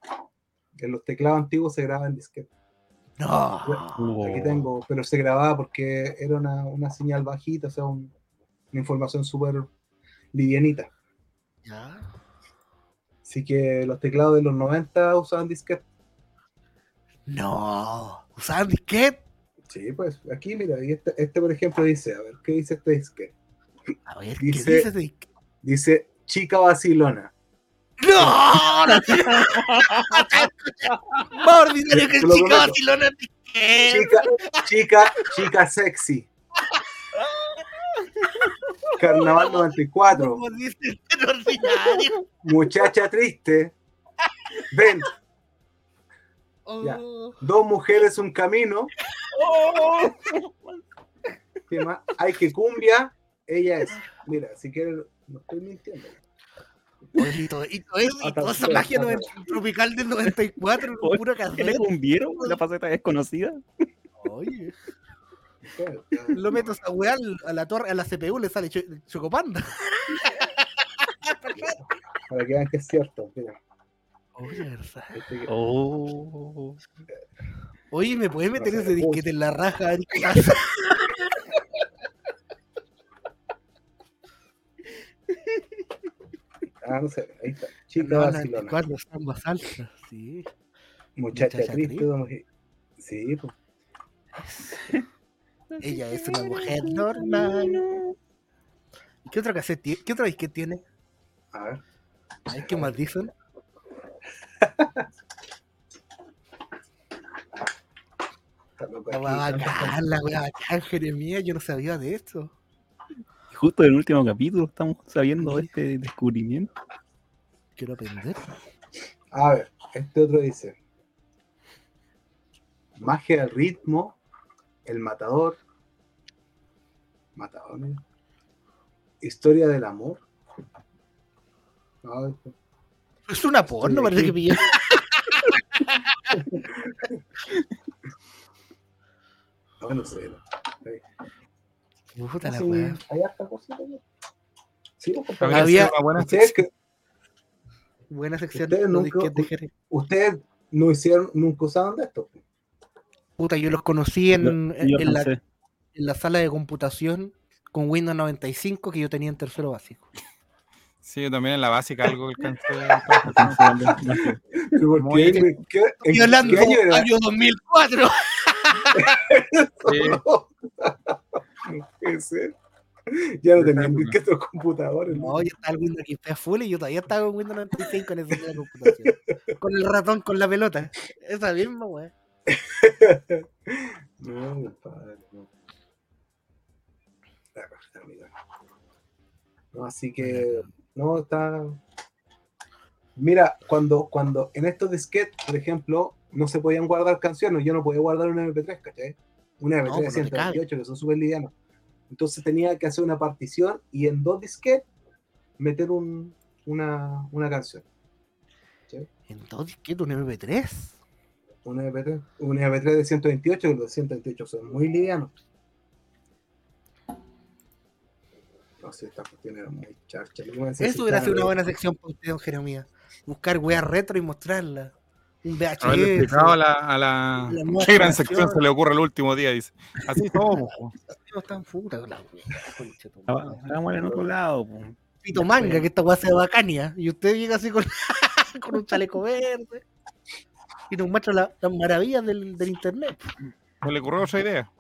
En los teclados antiguos se graba en disquete. No. Aquí tengo, pero se grababa porque era una, una señal bajita, o sea, un- una información súper livianita. Ya. Así que los teclados de los 90 usaban disquete. No. ¿Usaban disquete? Sí, pues aquí mira, y este, este por ejemplo dice, a ver, ¿qué dice este disquete? A ver, Dice- ¿qué dice ese disquete? Dice chica vacilona. ¡No! no. Más ordinario que el prometo. vacilona. Chica, chica, chica sexy. Carnaval 94. Como dice el ordinario. Muchacha triste. Ven, Ya. Oh. dos mujeres, un camino. ¿Qué más? Hay que cumbia. Ella es. Mira, si quieres, no estoy mintiendo. Oye, Y todo, y todo eso, y toda esa magia no- tropical del 94, Oye, pura ¿Qué le caseta. cumbieron? La faceta desconocida. Oye. Lo meto a esa weá a la torre, a la CPU le sale cho- Chocopanda. Para que vean que es cierto. Mira, Oye, ¿verdad? este Oh. Oye, ¿me puedes meter ese disquete en la raja? Ari? Ah, no sé, ahí está. Chica vacilona. 24 samba salsa, sí. Muchacha, Muchacha triste. triste. Sí, pues. Ella es una mujer normal. ¿Y qué otra cassette tiene? ¿Qué otra disquete tiene? A ver. Ay, ¿Qué más dicen? La cosas. bacán, la weá bacán, Jeremías, yo no sabía de esto. Y Justo en el último capítulo estamos sabiendo de este descubrimiento. Quiero aprender. A ver, este otro dice. Magia del ritmo, el matador. Matador. Historia del amor. No, esto- Es una porno, Sí, parece que pillé. no, no sé. Puta la weá. hay harta cosita. Sí, pues, Había buena Ustedes, que, Buena sección Ustedes nunca- ustedes no hicieron, nunca usaron de esto. Puta, yo los conocí en, Yo- en- yo en la, en la sala de computación con Windows 95 que yo tenía en tercero básico. Sí, yo también en la básica algo alcancé. pensé también, no sé. Pero ¿por Muy qué? bien. ¿Qué- en año era año 2004. Sí. Ya no tenían que estos computadores. No, yo estaba el Windows XP full y yo todavía estaba con Windows 95 en esa sala de computación. con el ratón, con la pelota. Esa misma, weá. No, compadre, no. Amiga. No, así que, no, está. Mira, cuando, cuando en estos disquetes, por ejemplo, no se podían guardar canciones, yo no podía guardar un MP3, ¿cachai? Un MP3 No, de pues no te 128, que son súper livianos. Entonces tenía que hacer una partición y en dos disquetes meter un, una, una canción. Entonces, ¿qué? ¿Un MP3? Un MP3, un MP3 de 128, los 128 son muy livianos. No sé, esta cuestión era muy charcha. Eso hubiera sido una buena sección para usted, don Jeremías. Buscar weas retro y mostrarla. Un VHS. Haberle a la, a la... La nueva Qué gran sección se le ocurre el último día, dice. Así somos. están puta con la wea. Estábamos en otro lado, po. Pito manga, que esta weá sea bacania. Y usted llega así con, con un chaleco verde. Y nos muestra la- las maravillas del, del internet. Se le ocurrió otra idea.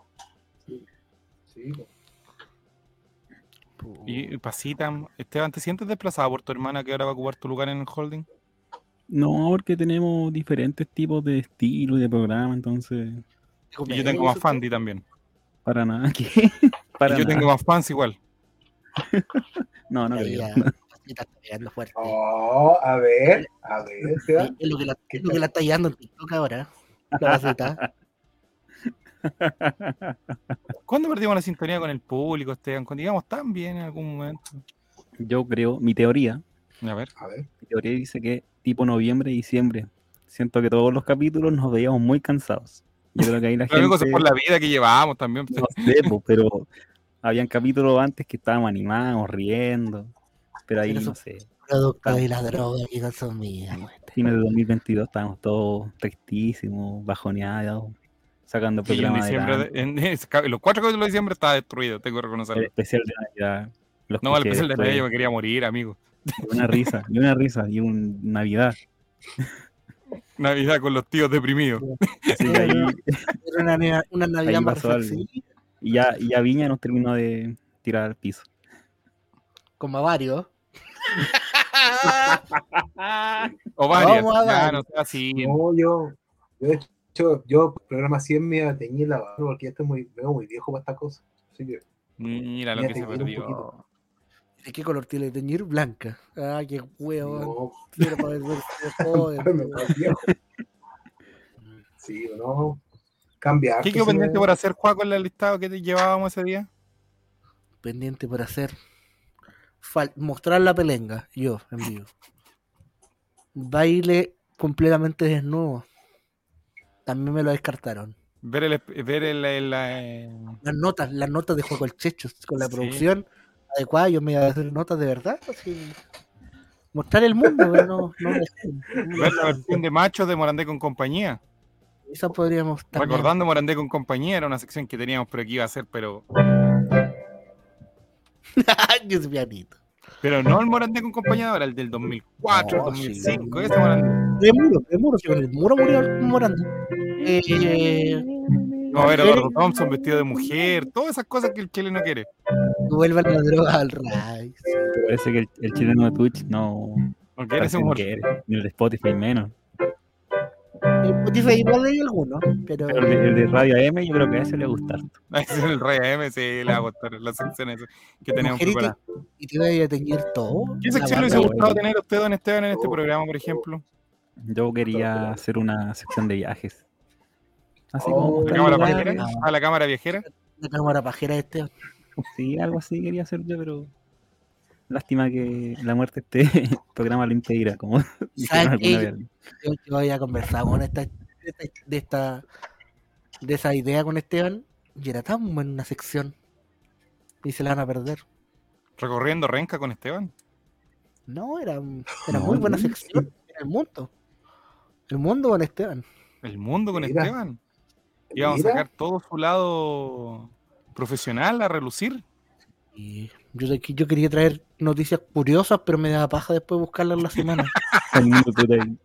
Sí, po. Y pasita, Esteban, ¿te sientes desplazado por tu hermana que ahora va a ocupar tu lugar en el holding? No, porque tenemos diferentes tipos de estilo y de programa, entonces, Y yo tengo más Fandi también. para nada. ¿Qué? Para Y yo nada. tengo más fans igual. No, no creo. está pegando fuerte. Oh, a ver, a ver, Esteban. Es lo que la, es lo que la está llevando en TikTok ahora. La. ¿Cuándo perdimos la sintonía con el público, Esteban? Cuando llegamos tan bien en algún momento. Yo creo, mi teoría, A ver. A ver. mi teoría dice que tipo noviembre, diciembre. Siento que todos los capítulos nos veíamos muy cansados. Yo creo que ahí la Pero gente... es por la vida que llevábamos también. No sé, po, pero habían capítulos antes que estábamos animados, riendo. Pero ahí, Pero no sé, Producto de la droga que consumía. fines de 2022 estábamos todos tristísimos, bajoneados, sacando Sí, en programas de diciembre, de- en los cuatro capítulos de diciembre estaba destruido, tengo que el reconocerlo. especial de Navidad. lo No, el especial de Navidad yo me quería morir, amigo. Una risa, y una risa, y un Navidad. Navidad con los tíos deprimidos. Que ahí, Era una, Navidad Ahí más y ya, y ya Viña nos terminó de tirar al piso. como a varios. O varias. Vamos a Ya, varios. no así. No, yo, yo, hecho, yo programa 100 me iba a teñir la barba porque ya estoy muy, veo muy viejo para esta cosa. Así que, Mira lo que se perdió. ¿De qué color tiene teñir? Blanca. Ah, qué huevo. no. Sí, no. Cambiar. ¿Qué quedó pendiente por hacer, Juaco, en el listado que te llevábamos ese día? pendiente por hacer. Fal- mostrar la pelenga, yo, en vivo. Baile completamente desnudo. También me lo descartaron. Ver el. Ver el, el- la, eh, Las notas, las notas de Juego el Checho, con la Sí. producción adecuada, yo me iba a hacer notas de verdad. así. Mostrar el mundo, pero no, no me dejaron. ver la versión de Machos de Morandé con compañía. Esa podríamos también. Recordando Morandé con compañía, era una sección que teníamos, pero que iba a ser, pero. Pianito. Pero no el Morandé con compañía ahora, el del 2004, No, 2005, sí. ese Morandé. De muro, de muro, si con el muro murió el Morando. Eh, No, a ver a Eduardo Thompson vestido de mujer, todas esas cosas que el chileno quiere. vuelvan la droga al Rise. Parece que el, el chileno de Twitch no, No quiere ese no humor. quiere, ni el de Spotify menos. El Spotify igual hay algunos, pero. Pero el de, el de Radio AM yo creo que a ese le gusta. A ese es el Rey AM, sí, le va a gustar las secciones que tenemos preparadas. y te voy a teñir todo. ¿Qué La sección le hubiese gustado tener a usted, don Esteban, en este Oh. programa, por ejemplo? Yo quería hacer una sección de viajes. Así Oh, como ¿La mostrar cámara? ¿A la cámara viajera? La cámara pajera este. Sí, algo así quería hacer yo, pero lástima que la muerte de este programa lo impedirá, como. Yo, yo había conversado con esta, de esta, de esta de esa idea con Esteban y era tan buena una sección y se la van a perder. Recorriendo Renca con Esteban. No, era, era muy buena sección. Era el mundo. El mundo con Esteban. El mundo con Mira. Esteban. Íbamos a sacar todo su lado profesional a relucir. Y yo, yo quería traer noticias curiosas, pero me daba paja después buscarlas en la semana. El mundo total.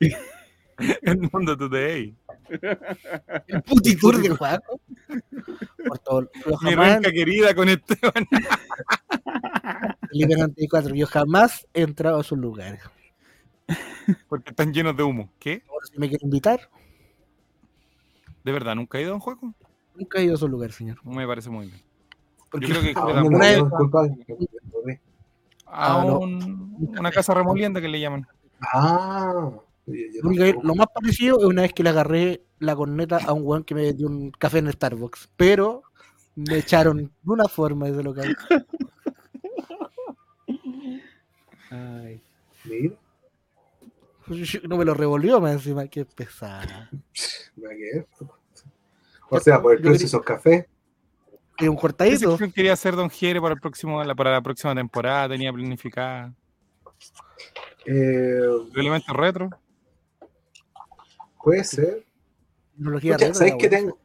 El mundo today. el puti tour de Juaco. Por todo. Mi Renca querida con Esteban. Felipe 94, yo jamás he entrado a sus lugares. Porque están llenos de humo. ¿Qué? Ahora, si me quiere invitar, ¿De verdad nunca he ido a un juego? nunca he ido a su lugar, señor. Me parece muy bien. Porque Yo creo que no, Una a Ah, no. un- una casa remolienda que le llaman. Ah, yo- yo lo, más parecido es una vez que le agarré la corneta a un weón que me dio un café en Starbucks, pero me echaron de una forma ese local. Ay. Mira, No me lo revolvió más encima, qué pesada. O sea, por el Yo precio de esos cafés. Y un ¿Qué cortadito. sección quería hacer Don Jere para, el próximo, la- para la próxima temporada? Tenía planificada. Eh, Elementos retro. puede ser. Tecnología Pucha, retro, ¿Sabéis wea. tengo?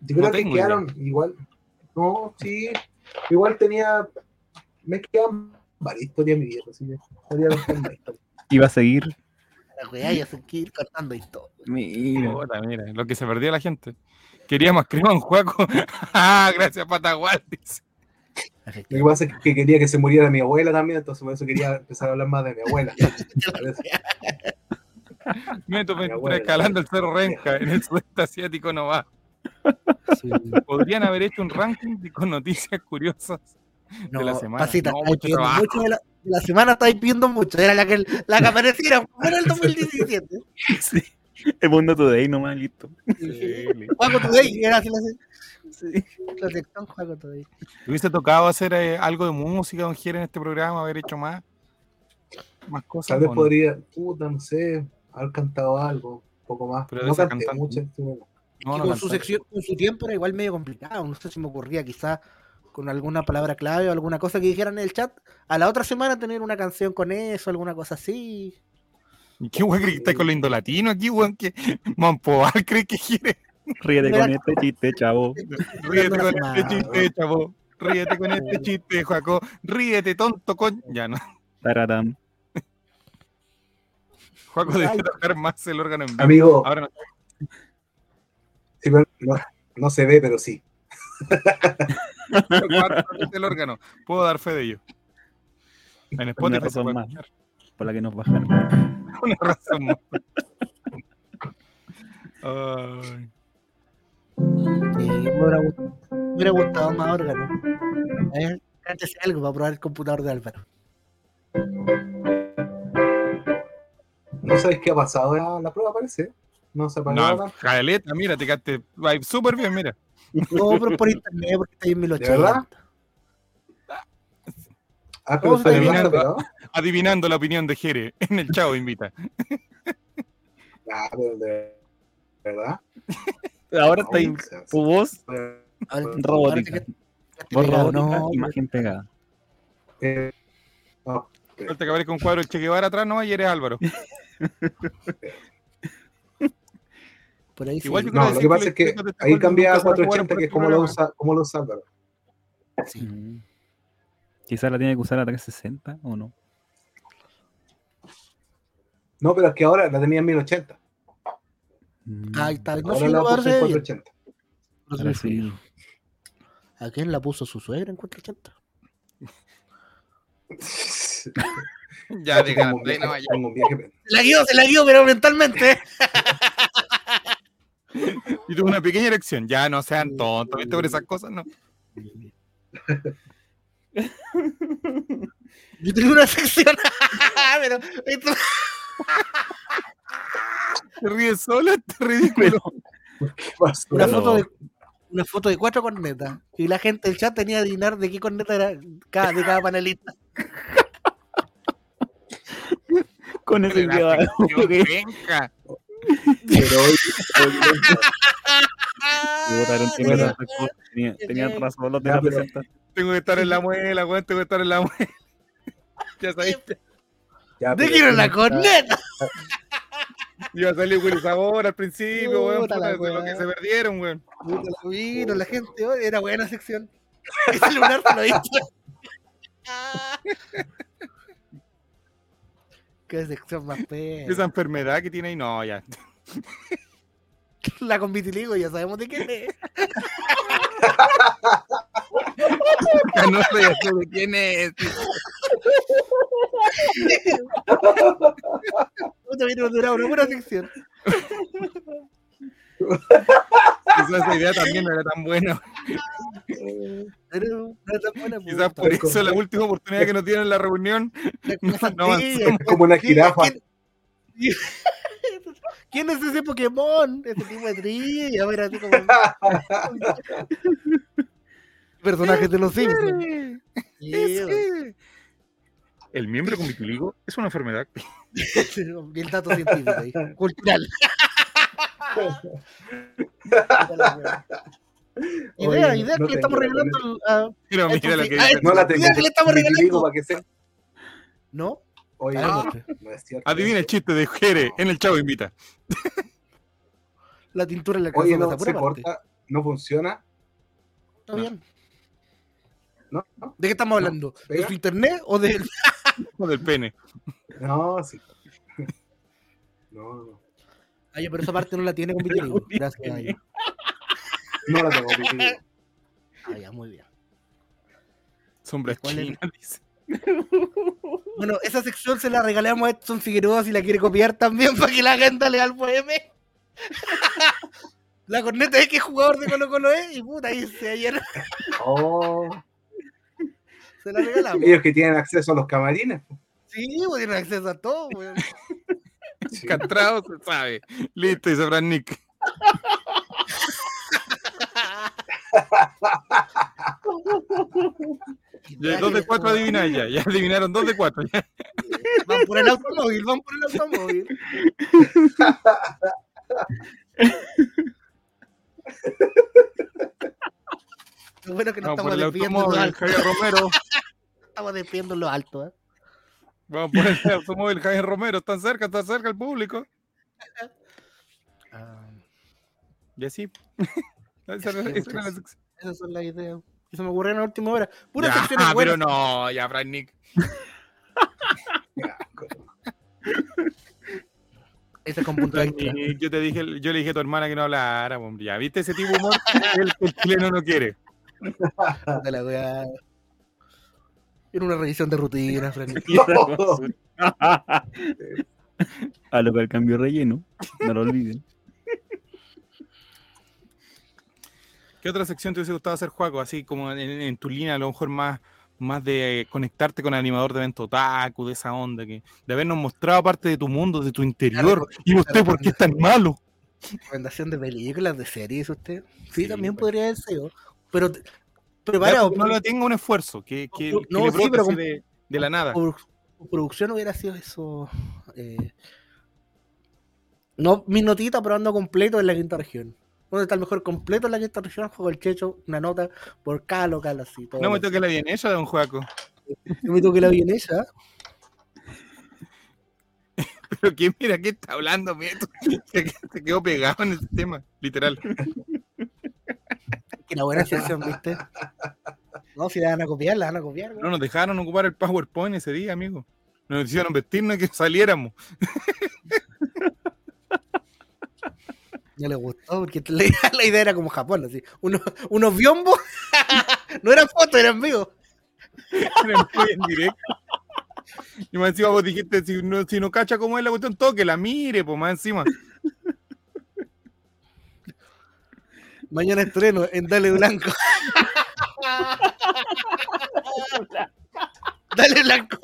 Yo creo que tengo quedaron igual. No, sí. Igual tenía. Me quedan varias historias en mi vida. Así que historias. Iba a seguir. La weá, ya se quiere ir cortando y todo. Mira. Mira, lo que se perdía la gente. Quería más crema en Juaco. ah, gracias, Patagual. dice. Lo que pasa es que quería que se muriera mi abuela también, entonces por eso quería empezar a hablar más de mi abuela. Meto Mi 23 abuela. escalando el Cerro Renca en el sudeste asiático no va. Sí. Podrían haber hecho un ranking con noticias curiosas No, de la semana. Pasita, No, mucho mucho de la, de la semana estáis pidiendo mucho. Era la que, la que apareciera en el 2017. Sí. El mundo today nomás, listo. Juego Today, era así la, Sí. la sección Juego Today. ¿Te hubiese tocado hacer eh, algo de música, Don Jere, en este programa? Haber hecho más, más cosas. Tal vez ¿o no? podría, puta, no sé, haber cantado algo, un poco más. Pero no esa canté cantante. mucho. bueno. No, no con su sección, con su tiempo era igual medio complicado. No sé si me ocurría quizás con alguna palabra clave o alguna cosa que dijeran en el chat. A la otra semana tener una canción con eso, alguna cosa así. ¿Y qué weón crees que está con lo indolatino aquí, weón? ¿Qué Mampoal crees que quiere? Ríete con este chiste, chavo. Ríete con este chiste, chavo. Ríete con este chiste, Juaco. Ríete, tonto, coño. Ya no. Taratán. Juaco debe tocar más el órgano en vivo. Amigo, Ahora no. sí, pero no, no se ve, pero sí. el órgano. Puedo dar fe de ello. En Spotify se razón puede más. escuchar. Por la que nos bajaron. Una razón más. Ay. Sí, me, hubiera, gust- me hubiera gustado más órgano. A ver, algo para probar el computador de Álvaro. No sabes qué ha pasado la, la prueba, parece. No se apagó No, nada. Jaleta, mira, te quedaste súper bien, mira. No, pero por internet, porque está ahí en 1080. ¿De verdad? Ah, pero está adivinando. pero. Adivinando la opinión de Jere en el Chavo Invita. Ah, de verdad. Ahora está ahí No, sea, tu voz robótica. Voz robótica, no, imagen pegada. eh, no, Falta que aparezca un cuadro del Che Guevara atrás, no, y eres Álvaro. por ahí sí. Igual yo no, creo lo decir que pasa es que este ahí cambia a nunca se van a jugar 480, por que es este como lo usa, como lo usa Álvaro. Sí. Quizás la tiene que usar a 360 o no. No, pero es que ahora la tenía en 1080. Mm. Ahí está. No, Ahora la se en ve bien. 480. No se Ahora ve sí. feo. ¿A quién la puso su suegra en 480? Ya, viaje, no, ya. Se la guió, se la guió, pero mentalmente. Y tuve una pequeña erección. Ya no sean tontos, ¿viste? Por esas cosas, no. Yo tenía una sección. pero esto- Te ríes sola, te ridículo. ¿Qué pasó? una, foto de, una foto de cuatro cornetas. Y la gente del chat tenía que adivinar de qué corneta era cada, de cada panelista. Con ese La que sección que penca. Pero hoy. Tenía- Tenían razón los de la presentación. Tengo que estar en la muela, weón, tengo que estar en la muela. Ya sabiste, ya, ¿De pero qué era la corneta? iba a salir Willy Sabor al principio, weón, Puta la de lo que se perdieron, weón. Puta, la vino, la gente, oh, era buena sección. Ese lunar se lo hizo. Qué sección más fea. Esa enfermedad que tiene ahí, no, ya. La con vitiligo, ya sabemos de quién es. Ya no sé, ya sé de quién es. Puta, vino a durar una buena sección. Quizás esa idea también no era tan buena. Pero no era tan buena. pues. Quizás por eso la última oportunidad que nos dieron en la reunión. no, no Es como una jirafa. ¿Quién, quién es ese Pokémon? Ese tipo de trivia. A ver, así como. Personajes de los Simpsons. Sí, Es que- ¿El miembro con vitiligo es una enfermedad? el dato científico ahí. Cultural. idea, Oye, idea no que le estamos regalando al- a- No la tengo. que le estamos regalando. para que se- ¿No? Oye, Ah, no, muestre. no es cierto. Adivina el chiste de Jere en el Chavo Invita. La tintura en la Oye, cabeza no, se corta, no funciona. Está bien. ¿De qué estamos hablando? ¿De su internet o de.? O del pene. No, sí. No, no. Ay, pero esa parte no la tiene con vitiligo. Gracias. No la tengo vitiligo. Ah, ya, muy bien. Sombra china, dice. Bueno, esa sección se la regalamos a Edson Figueroa si la quiere copiar también para que la gente lea al poema. La corneta es que es jugador de Colo Colo es y puta, ahí se ayer Oh, se la regalamos. ellos que tienen acceso a los camarines. Sí, pues tienen acceso a todo, weón. Sí. Castrado se sabe. Listo, dice Fran Nick. Ya, Dos de cuatro adivinaron ya. Ya adivinaron dos de cuatro. Ya. Van por el automóvil, van por el automóvil. Lo bueno que Vamos por estamos en lo alto. Javier Romero. Estamos despidiendo en lo alto, ¿eh? Vamos por el automóvil, Javier Romero. Están cerca, está cerca el público. Ah, Y así. Esa era la esas son las ideas. Que se me ocurrieron en la última hora. Puras Ya, pero buenas. no, ya, Fran Nick. Ese es con punto Yo te dije, yo le dije a tu hermana que no hablara, hombre. Ya, ¿viste ese tipo de humor? el, el chileno no quiere. La. Era una revisión de rutina. A lo que el cambio relleno, no lo olviden. ¿Qué otra sección te hubiese gustado hacer, Juaco? Así como en, en tu línea, a lo mejor más, más de conectarte con el animador de evento otaku, de esa onda, que de habernos mostrado parte de tu mundo, de tu interior. ¿Y usted por qué es tan malo? Recomendación de películas, de series, usted. Sí, Sí, también pues. podría haber sido. Pero Ya, preparado. no le tenga un esfuerzo, que, que, No, que no, le sí, pero con- de, de la nada. por, por producción hubiera sido eso. eh, no mi notita, pero ando completo en la quinta región. ¿Dónde está el mejor completo en la quinta región? Juego el checho, una nota por cada local así. todo No me lo- toque la bien ella de un Juaco. Yo me toqué la vienesa. Pero que mira, ¿qué está hablando? Mira, se quedó pegado en el tema, literal. Que una buena sección, ¿viste? No, si la van a copiar, la van a copiar. güey. No nos dejaron ocupar el PowerPoint ese día, amigo. Nos hicieron vestirnos y que saliéramos. No le gustó porque la, la idea era como Japón, así. Unos, unos biombos. no eran fotos, eran vivos. En directo. Y más encima vos dijiste, si no, si no cacha cómo es la cuestión, todo que la mire, pues más encima. Mañana estreno en Dale Blanco. Dale Blanco.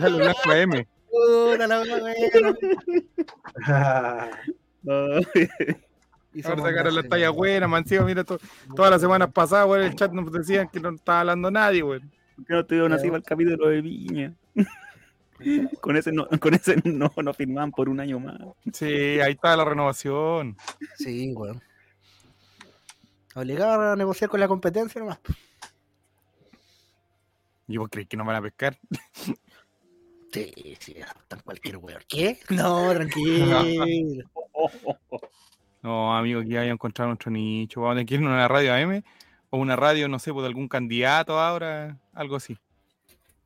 Dale blanco a M. Ahora sacaron la talla buena, más encima, mira, to- todas las semanas pasadas, güey, el chat nos decían que no estaba hablando nadie, güey. ¿Por qué no tuvieron así para el capítulo de Viña? con ese no, con ese no, no firmaban por un año más. Sí, ahí está la renovación. Sí, weón. Obligado a negociar con la competencia nomás. ¿Y vos crees que nos van a pescar? Sí, sí, tan cualquier weón. ¿Qué? No, tranquilo. No, amigo, aquí vaya a encontrar nuestro nicho. Vamos a tener que irnos a una radio AM o una radio, no sé, pues de algún candidato ahora, algo así.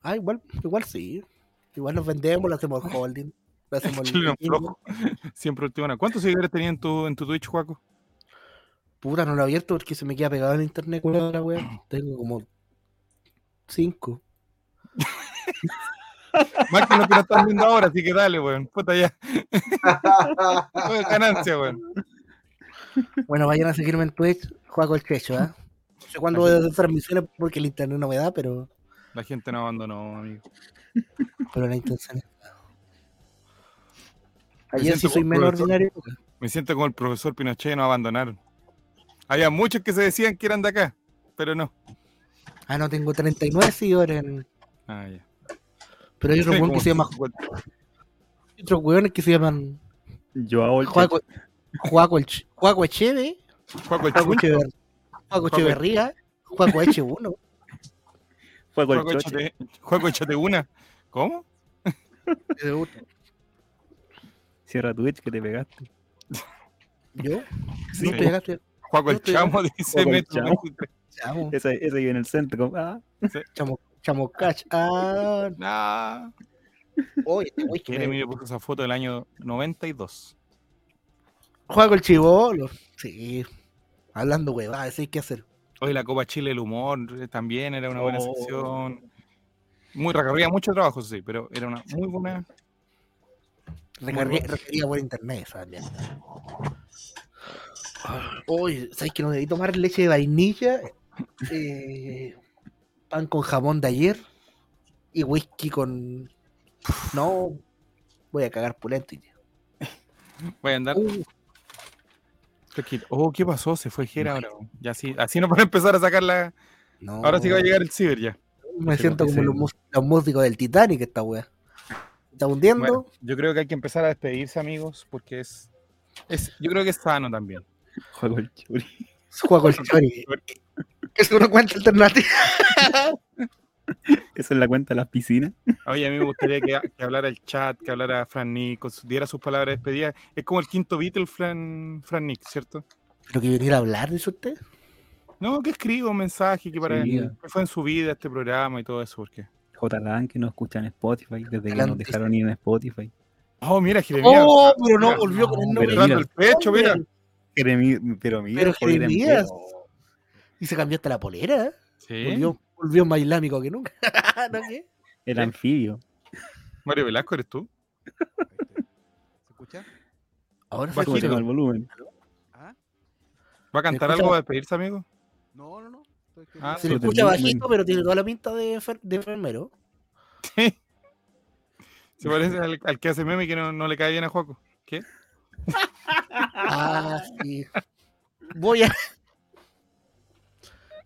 Ah, igual, igual sí. Igual nos vendemos, lo hacemos holding. Lo hacemos. Siempre última. ¿Cuántos seguidores tenías en tu, en tu Twitch, Juaco? Puta, no lo he abierto porque se me queda pegado en internet, weón, la weón. Tengo como cinco. Más que lo que nos están viendo ahora, así que dale, weón. Puta ya. Ganancia, weón. Bueno, vayan a seguirme en Twitch, juego el checho, ¿ah? No sé cuándo voy a hacer transmisiones porque el internet no me da, pero, La gente no abandonó, amigo. pero la intención es. Ayer sí soy menos ordinario. Me siento como el profesor Pinochet y nos abandonaron. Había muchos que se decían que eran de acá, pero no. Ah, no, tengo 39 seguidores en. Ah, ya. Pero hay otros Sí, weones como que se llaman. 50. hay otros weones que se llaman. Yo el Juaco, Echeve, Juaco Echeverría, Juaco H1. Juego el Juaco choche. échate, Juaco échate una. ¿Cómo? Cierra Twitch que te pegaste. ¿Yo? Sí. No te llegaste. Juaco el Chamo dice Juaco Metro Chamo. 23. Chamo, Ese, ese vive en el centro. ah, chamo, chamo cach. Ah, Nah. oye, este güey que me- puso esa foto del año 92. Juega con el chivolo. Sí. Hablando huevadas, hay que hacer. Hoy la Copa Chile el humor eh, también era una buena Oh. sección. Muy recorrida, mucho trabajo, sí, pero era una muy buena. Recargué- requería por internet esa Oye, ¿sabes que no debí tomar leche de vainilla? Eh, pan con jamón de ayer y whisky con. No, voy a cagar pulento. Voy a andar. Uh. Oh, ¿qué pasó? Se fue Jera ahora. Ya sí, así no para empezar a sacar la. no, Ahora sí va a llegar el ciber ya. Me siento como los, músicos del Titanic, esta wea. Está hundiendo. Bueno, yo creo que hay que empezar a despedirse, amigos, porque es. es yo creo que es sano también. Juego el churi. Juego el chori. Es una cuenta alternativa. Esa es la cuenta de las piscinas. Oye, a mí me gustaría que, que hablara el chat, que hablara Fran Nick, diera sus palabras de despedida. Es como el quinto Beatle, Fran, Fran Nick, ¿cierto? Pero que venir a hablar, dice usted. No, que escriba un mensaje que para Sí. que fue en su vida este programa y todo eso, porque. J. Lan, que no escuchan en Spotify, desde que nos dejaron ir en Spotify. Oh, mira, Jeremías. Oh, pero no volvió con el no, nombre. el pecho, mira. Pero mira, Pero Jeremías. Y se cambió hasta la polera. ¿eh? Sí. Volvió, volvió más islámico que nunca. ¿No qué? El anfibio. Mario Velasco, ¿eres tú? ¿Se escucha? Ahora se Bajito. escucha. Súbeme el volumen. ¿Ah? ¿Va a cantar algo para despedirse, amigo? No, no, no. Ah, Se le escucha bajito, pero tiene toda la pinta de, enfer- de enfermero. Sí. Se parece al, al que hace meme que no, no le cae bien a Juaco. ¿Qué? Ah, sí. Voy a.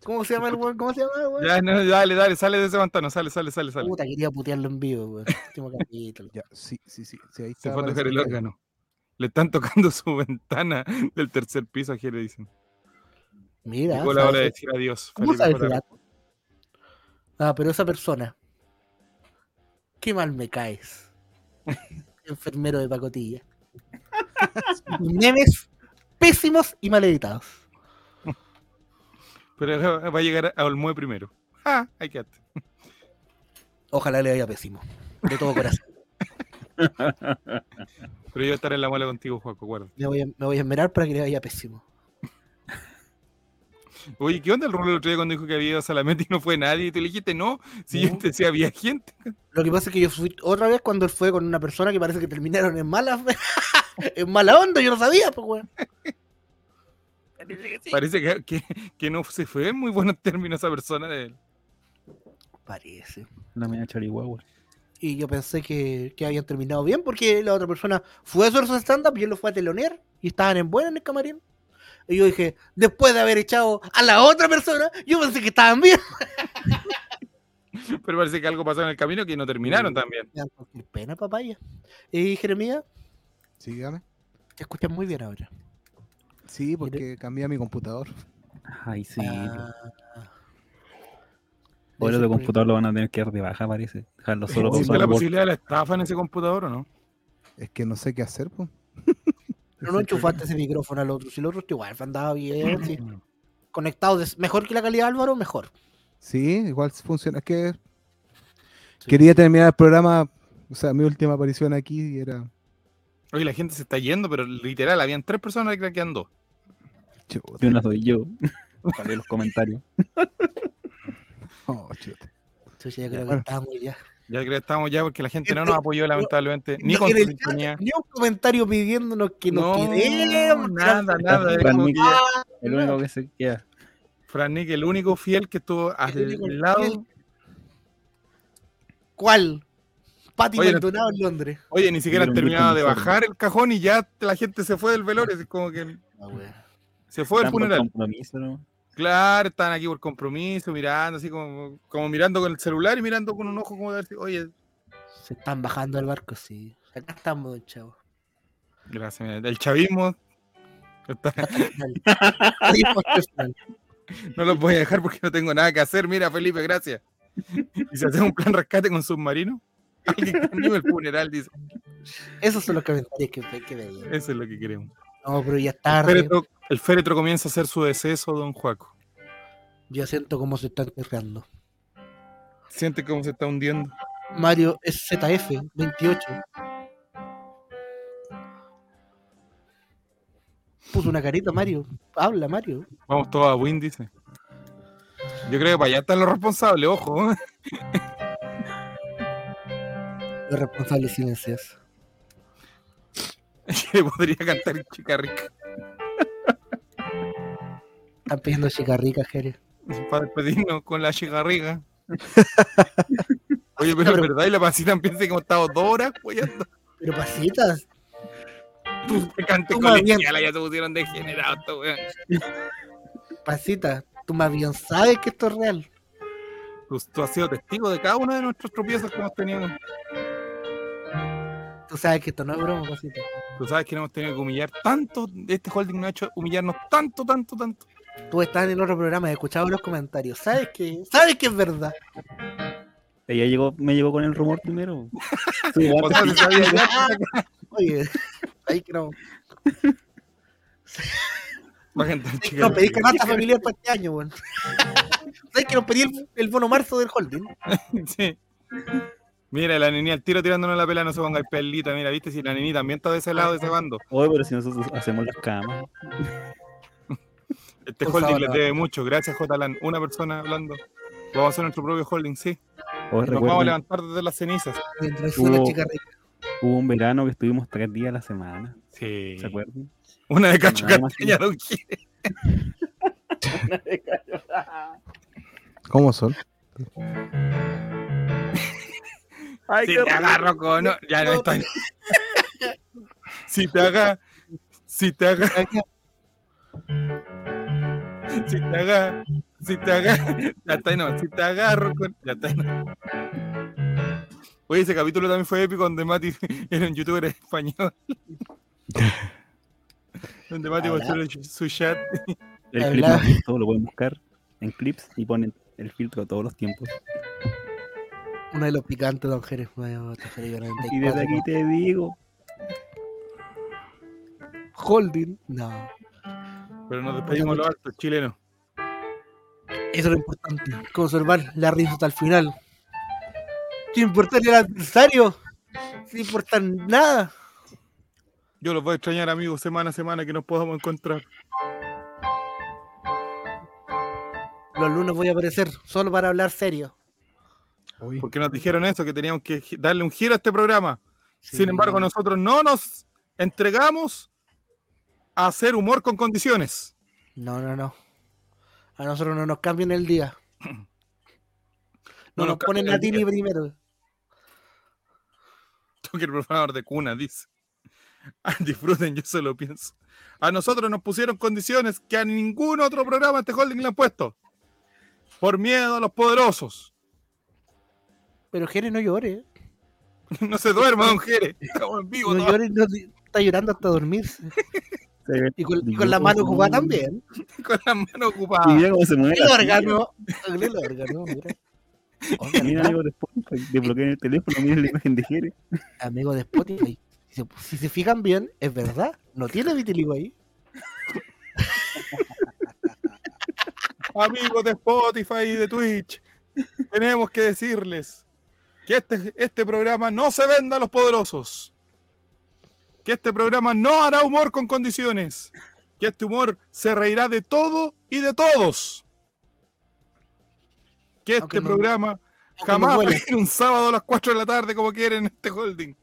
¿Cómo se llama el weón? ¿Cómo se llama el weón? Ya, no, dale, dale, sale de ese pantano, sale, sale, sale, sale. Puta, quería putearlo en vivo, weón. Último capítulo. Ya, sí, sí, sí. sí, ahí Se fue a tocar el órgano. Le están tocando su ventana del tercer piso a Jere, dicen. Mira, Llegó la hora de decir adiós. ¿cómo Felipe sabes? Ah, pero esa persona. Qué mal me caes. Enfermero de pacotilla. Memes pésimos y mal editados. Pero va a llegar a Olmue primero. Ah, ahí quedaste. Ojalá le vaya pésimo. De todo corazón. Pero yo estaré en la mala contigo, Juaco, guarda. Me voy, a, me voy a esperar para que le vaya pésimo. Oye, ¿qué onda el rol el otro día cuando dijo que había ido a Salamete y no fue nadie? Y tú le dijiste no. Si yo No. te decía había gente. Lo que pasa es que yo fui otra vez cuando él fue con una persona que parece que terminaron en mala en mala onda, yo no sabía, pues weón. Parece que, que, que no se fue en muy buenos términos esa persona de él. Parece. La media charihuahua. Y yo pensé que, que habían terminado bien porque la otra persona fue a su stand-up y él lo fue a telonear y estaban en buena en el camarín. Y yo dije, después de haber echado a la otra persona, yo pensé que estaban bien. Pero parece que algo pasó en el camino que no terminaron también. Me da cualquier pena, papaya. Y Jeremías, Sí, dígame. te escuchas muy bien ahora. Sí, porque cambié mi computador. Ay, sí. Ah, Ahora de computador lo van a tener que dar de baja, parece. Dejarlo solo para ¿Existe usar la posibilidad de la estafa en ese computador o no? Es que no sé qué hacer, pues. Pero no enchufaste ese micrófono al otro. Si el otro está igual, andaba bien. sí. Conectado, mejor que la calidad Álvaro, mejor. Sí, igual funciona. Es que quería terminar el programa, o sea, mi última aparición aquí y era. Oye, la gente se está yendo, pero literal, habían tres personas que quedan dos. Chuta. Y una soy yo. Leer los comentarios. Oh, chuta. Entonces ya creo que Bueno. estábamos ya. Ya creo que estamos ya porque la gente no Este- nos apoyó lamentablemente, ni No, con el. Ni un comentario pidiéndonos que nos No, quedemos. nada, nada. Fran Nick, que Ah, el único que se queda. Fran Nick, el único fiel que estuvo al lado. fiel. ¿Cuál? Pati Oye, Maldonado en Londres. Oye, ni siquiera han terminado de bajar el cajón y ya la gente se fue del velorio. Es como que Ah, se fue del funeral. compromiso, ¿no? Claro, están aquí por compromiso, mirando, así como, como mirando con el celular y mirando con un ojo como de decir, oye, Se están bajando al barco, sí. Acá estamos, chavo. Gracias. mira, El chavismo. está- no lo voy a dejar porque no tengo nada que hacer. Mira, Felipe, gracias. Y si hacemos un plan rescate con submarino, el funeral, dice. Esos son los comentarios que, veía. Eso es lo que queremos. No, pero ya es El tarde. féretro, el féretro comienza a hacer su deceso, don Juaco. Ya siento cómo se está enterrando. Siente cómo se está hundiendo. Mario es ZF 28. Puso una carita, Mario. Habla, Mario. Vamos todos a Win, dice. Yo creo que para allá están los responsables, ojo. Los responsables silencios. que podría cantar Chica Rica Están pidiendo chica rica, Jerez. para despedirnos con la chica rica. Oye, pero es verdad, y la pasita empieza que hemos estado dos horas apoyando. Pero pasitas. Tú más bien. colegiala, ya se pusieron weón. Pasitas. Tú más bien sabes que esto es real. Tú, tú has sido testigo de cada uno de nuestros tropiezos que hemos tenido. Tú sabes que esto no es broma, pasitas. Tú sabes que no hemos tenido que humillar tanto. Este holding no ha hecho humillarnos tanto, tanto, tanto. Tú estás en el otro programa, he escuchado los comentarios. Sabes que, sabes que es verdad. Ella llegó, me llegó con el rumor primero. Sí, O sea, se sabía ya. Oye, ahí que no. Va a cantar Chica No pedí canasta familiar para este año, weón. ¿Sabes que nos pedí el, el bono marzo del holding? Sí. Mira, la niña al tiro tirándonos la pela, no se ponga el pelito. Mira, viste, si la niña también está de ese lado, de ese bando. Oye, pero si nosotros hacemos las camas. Este holding le debe mucho. Gracias, J. Una persona hablando. Vamos a hacer nuestro propio holding, sí. Oye, Nos vamos a levantar desde las cenizas. Mientras Hubo- chica rica. hubo un verano que estuvimos tres días a la semana. Sí. ¿Se acuerdan? Una de Cacho Castaña, Don Gil. ¿Cómo son? Ay, Si te agarro con. no, ya no está. Si te haga. Si te haga. Si te haga. Si te haga. Ya está, no. Si te agarro con. Ya está, no. Oye, ese capítulo también fue épico donde Mati era un youtuber español. donde Mati mostró su chat. El Habla. clip más visto lo pueden buscar en clips y ponen el filtro todos los tiempos. Uno de los picantes, don Jerez. Bueno, don Jerez, 94. Y desde aquí te digo, Holding. No. Pero nos despedimos los altos chilenos. Eso es lo importante. Conservar la risa hasta el final. Sin importar el adversario. Sin importar nada. Yo los voy a extrañar, amigos, semana a semana que nos podamos encontrar. Los lunes voy a aparecer solo para hablar serio. Porque nos dijeron eso, que teníamos que darle un giro a este programa. Sí. Sin embargo, nosotros no nos entregamos a hacer humor con condiciones. No, no, no. A nosotros no nos cambian el día. No, No nos ponen a Tini primero. Toque el profanador de cuna, dice. Ah, disfruten, yo solo pienso. A nosotros nos pusieron condiciones que a ningún otro programa este holding le han puesto. Por miedo a los poderosos. Pero Jerez no llore. No se duerma, don Jere. Estamos en vivo. No todavía. llore, no, está llorando hasta dormirse. Y con, y con la mano ocupada también. con las manos Y ocupadas. mira cómo se mueve. El la órgano. El órgano, mira. silla. Mira, amigo de Spotify, desbloqueen el teléfono, miren la imagen de Jere. Amigo de Spotify. Si se, si se fijan bien, es verdad. No tiene vitiligo ahí. amigos de Spotify y de Twitch, tenemos que decirles que este, este programa no se venda a los poderosos. Que este programa no hará humor con condiciones. Que este humor se reirá de todo y de todos. Que este programa jamás va a un sábado a las 4 de la tarde como quieren este holding.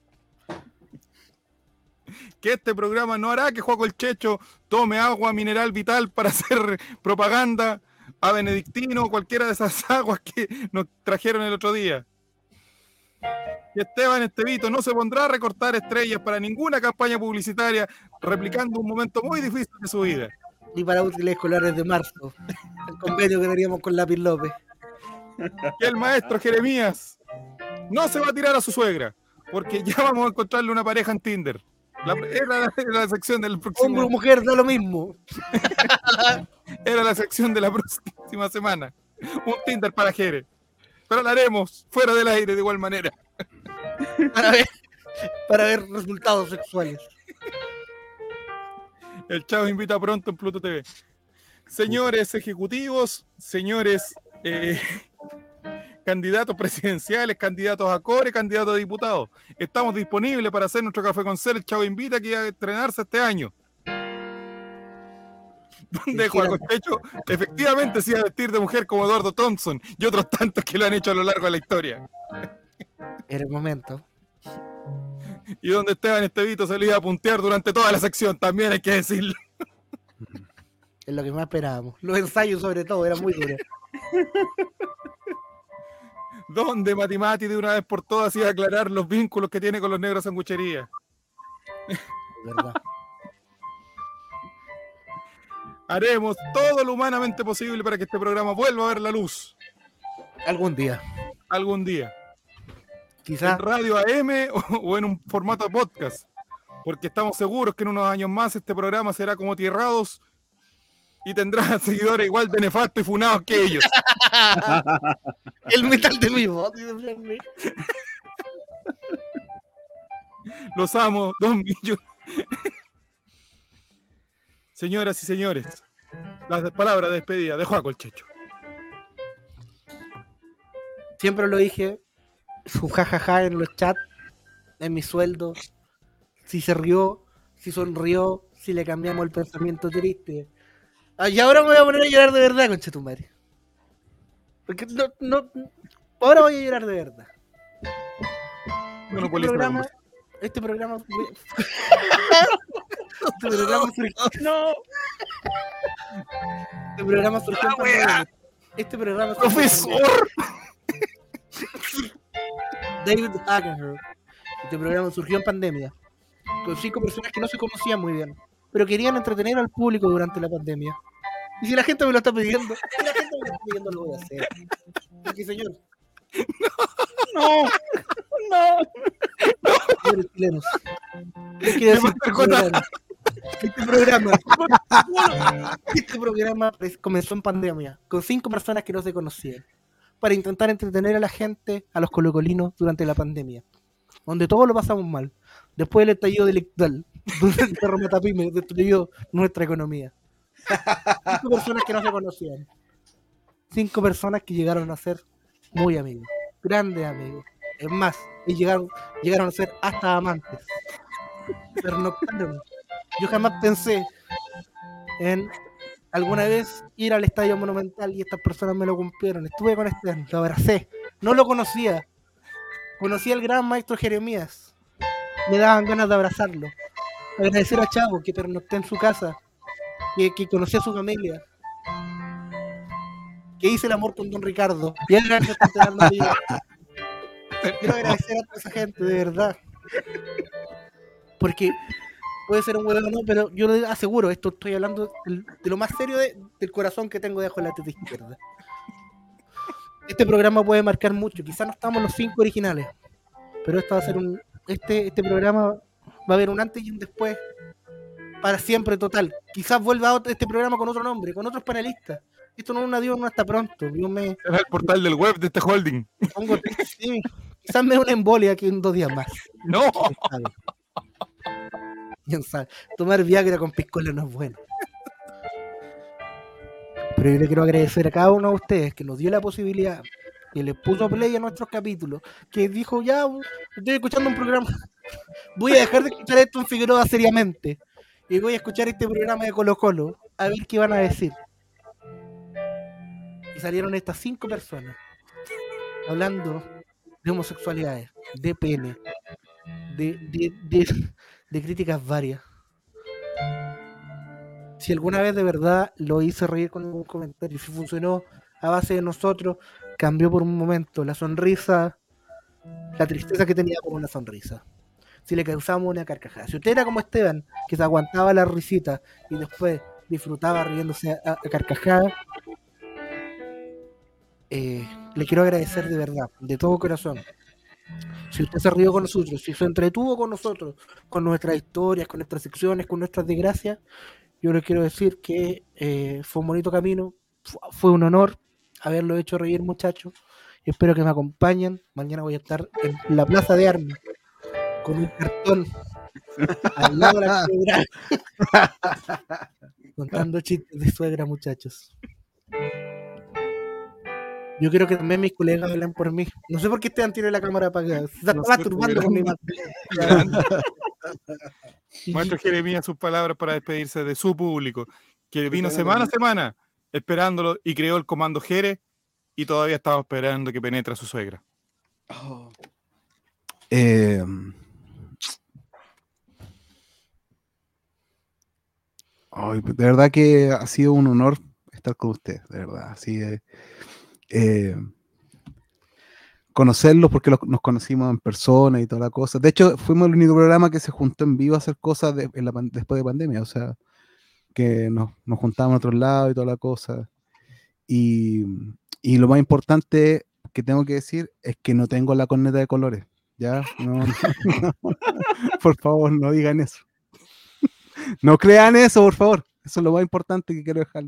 Que este programa no hará que Juaco el Checho tome agua mineral vital para hacer propaganda a Benedictino o cualquiera de esas aguas que nos trajeron el otro día. Que Esteban Estevito no se pondrá a recortar estrellas para ninguna campaña publicitaria, replicando un momento muy difícil de su vida. Ni para útiles escolares de marzo. El convenio que teníamos con Lápiz López. Que el maestro Jeremías no se va a tirar a su suegra, porque ya vamos a encontrarle una pareja en Tinder. La, era, la, era la sección del próximo. Hombre o mujer, da lo mismo. Era la sección de la próxima semana. Un Tinder para Jere. Pero lo haremos fuera del aire de igual manera. Para ver, para ver resultados sexuales. El Chavo invita pronto en Pluto TV. Señores ejecutivos, señores eh, candidatos presidenciales, candidatos a core, candidatos a diputados, estamos disponibles para hacer nuestro café con ser. El Chavo invita que a estrenarse este año. Donde Juan Costecho efectivamente se iba a vestir de mujer como Eduardo Thompson y otros tantos que lo han hecho a lo largo de la historia. Era el momento. Y donde Esteban Estevito se le iba a puntear durante toda la sección, también hay que decirlo. Es lo que más esperábamos. Los ensayos, sobre todo, eran muy duros. Donde Matimati de una vez por todas iba a aclarar los vínculos que tiene con los negros sanguchería. ¿Verdad? Haremos todo lo humanamente posible para que este programa vuelva a ver la luz Algún día. algún día. Quizás En radio AM o, o en un formato de podcast. Porque estamos seguros que en unos años más este programa será como Tierrados y tendrá seguidores igual de nefastos y funados que ellos. el metal de mi voz. Los amo, dos millones. Señoras y señores, las palabras de despedida de Juaco el Checho. Siempre lo dije. Su jajaja en los chats. En mi sueldo. Si se rió. Si sonrió. Si le cambiamos el pensamiento triste. Ah, y ahora me voy a poner a llorar de verdad, conchetumare. Porque no, no. Ahora voy a llorar de verdad. Bueno, este programa. Este programa. este programa surgió. No. Este programa surgió en pandemia. Este programa surgió ¡Profesor! David Hackenher. Este programa surgió en pandemia, con cinco personas que no se conocían muy bien, pero querían entretener al público durante la pandemia. Y si la gente me lo está pidiendo, si la gente me lo está pidiendo, lo voy a hacer. Porque, señor, No. No. señores chilenos, les quiero decir que este programa, este programa, comenzó en pandemia, con cinco personas que no se conocían, para intentar entretener a la gente, a los colocolinos, durante la pandemia, donde todos lo pasamos mal, después del estallido delictual, donde el perro Matapime destruyó nuestra economía. Cinco personas que no se conocían. Cinco personas que llegaron a ser muy amigos, grandes amigos. Es más, y llegaron, llegaron a ser hasta amantes. Pernoctaron. Yo jamás pensé en alguna vez ir al estadio monumental y estas personas me lo cumplieron. Estuve con este, lo abracé. No lo conocía. Conocí al gran maestro Jeremías. Me daban ganas de abrazarlo. Agradecer a Chavo que pernocté en su casa. Que, conocí a su familia. Que hice el amor con Don Ricardo. Y él. Quiero agradecer a toda esa gente, de verdad. Porque puede ser un huevo o no, pero yo le aseguro, esto estoy hablando de lo más serio de- del corazón que tengo debajo de la teta izquierda. Este programa puede marcar mucho, quizás no estamos los cinco originales, pero esto va a ser un. Este, este programa va a haber un antes y un después para siempre total. Quizás vuelva otro- este programa con otro nombre, con otros panelistas. Esto no es un adiós, no hasta pronto. Yo me Era el portal del web de este holding. pongo sí. Quizás me dé una embolia aquí en dos días más. No. Tomar Viagra con piscola no es bueno. Pero yo le quiero agradecer a cada uno de ustedes que nos dio la posibilidad, que le puso play a nuestros capítulos, que dijo, ya, estoy escuchando un programa, voy a dejar de escuchar esto en Figueroa seriamente, y voy a escuchar este programa de Colo Colo, a ver qué van a decir. Y salieron estas cinco personas, hablando de homosexualidades, de pene, de, de- de críticas varias. Si alguna vez de verdad lo hice reír con algún comentario, si funcionó a base de nosotros, cambió por un momento la sonrisa, la tristeza que tenía por una sonrisa. Si le causamos una carcajada. Si usted era como Esteban, que se aguantaba la risita y después disfrutaba riéndose a, a carcajadas, eh, le quiero agradecer de verdad, de todo corazón, Si usted se rió con nosotros, si se entretuvo con nosotros, con nuestras historias, con nuestras secciones, con nuestras desgracias, yo les quiero decir que eh, fue un bonito camino, fue un honor haberlo hecho reír, muchachos. Espero que me acompañen. Mañana voy a estar en la Plaza de Armas con un cartón al lado de la contando chistes de suegra, muchachos. Yo quiero que también mis colegas hablen por mí. No sé por qué Esteban tiene la cámara apagada. Se está masturbando con mi madre. Maestro Jeremías, sus palabras para despedirse de su público, que vino semana a semana esperándolo y creó el comando Jere y todavía estamos esperando que penetre a su suegra. Oh. Eh, de verdad que ha sido un honor estar con usted, de verdad. Así de, eh, conocerlos porque nos conocimos en persona y toda la cosa. De hecho, fuimos el único programa que se juntó en vivo a hacer cosas después de pandemia, o sea, que nos, nos juntamos en otros lados y toda la cosa. Y, y, lo más importante que tengo que decir es que no tengo la corneta de colores. Ya, por favor, no digan eso. no crean eso, por favor. Eso es lo más importante que quiero dejar.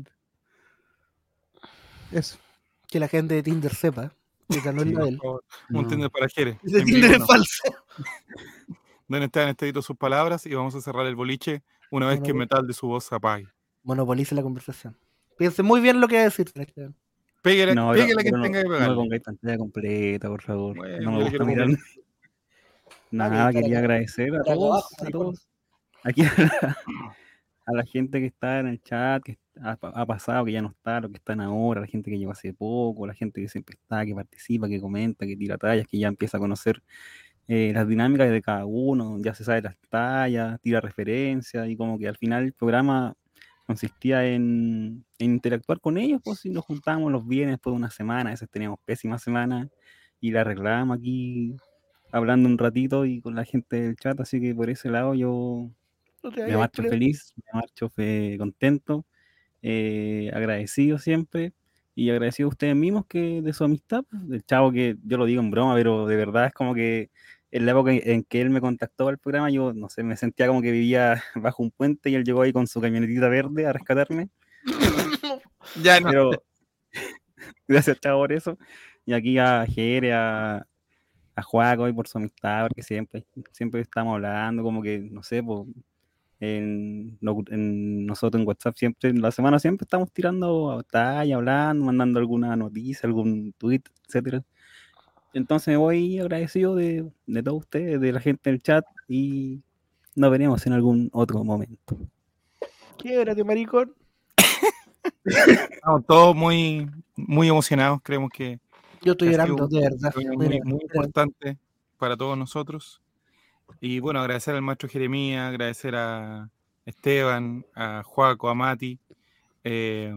Eso. Que la gente de Tinder sepa que no es él. Un Tinder para Jere. Ese Tinder es falso. Don Esteban Estedito sus palabras y vamos a cerrar el boliche una vez que el metal de su voz se apague. Monopolice la conversación. Piense muy bien lo que va a decir, Pégale, no, pégale que tenga que pegar. No pongáis pantalla completa, por favor. no me gusta mirar. Nada, quería agradecer a todos, a todos. Aquí a la, gente que está en el chat, que ha, pasado, que ya no está, lo que están ahora, la gente que llegó hace poco, la gente que siempre está, que participa, que comenta, que tira tallas, que ya empieza a conocer eh, las dinámicas de cada uno, ya se sabe las tallas, tira referencias y como que al final el programa consistía en, interactuar con ellos, pues si nos juntamos los viernes después de una semana, a veces teníamos pésimas semanas y la arreglamos aquí hablando un ratito y con la gente del chat, así que por ese lado yo me marcho feliz, me marcho contento, eh, agradecido siempre y agradecido a ustedes mismos que de su amistad, pues, del chavo que yo lo digo en broma, pero de verdad es como que en la época en que él me contactó al programa, yo no sé, me sentía como que vivía bajo un puente y él llegó ahí con su camionetita verde a rescatarme. ya no. Pero gracias, chavo, por eso. Y aquí a Jere, a, a Juaco y por su amistad, porque siempre, siempre estamos hablando, como que, no sé, pues, en, nosotros en WhatsApp siempre, en la semana siempre estamos tirando talla, hablando, mandando alguna noticia, algún tweet, etcétera. Entonces me voy agradecido de, de todos ustedes, de la gente del chat y nos veremos en algún otro momento. Quédate, maricón. Estamos todos muy, muy emocionados, creemos que... Yo estoy llorando, de verdad. Muy, muy importante para todos nosotros. Y bueno, agradecer al maestro Jeremías, agradecer a Esteban, a Juaco, a Mati. Eh,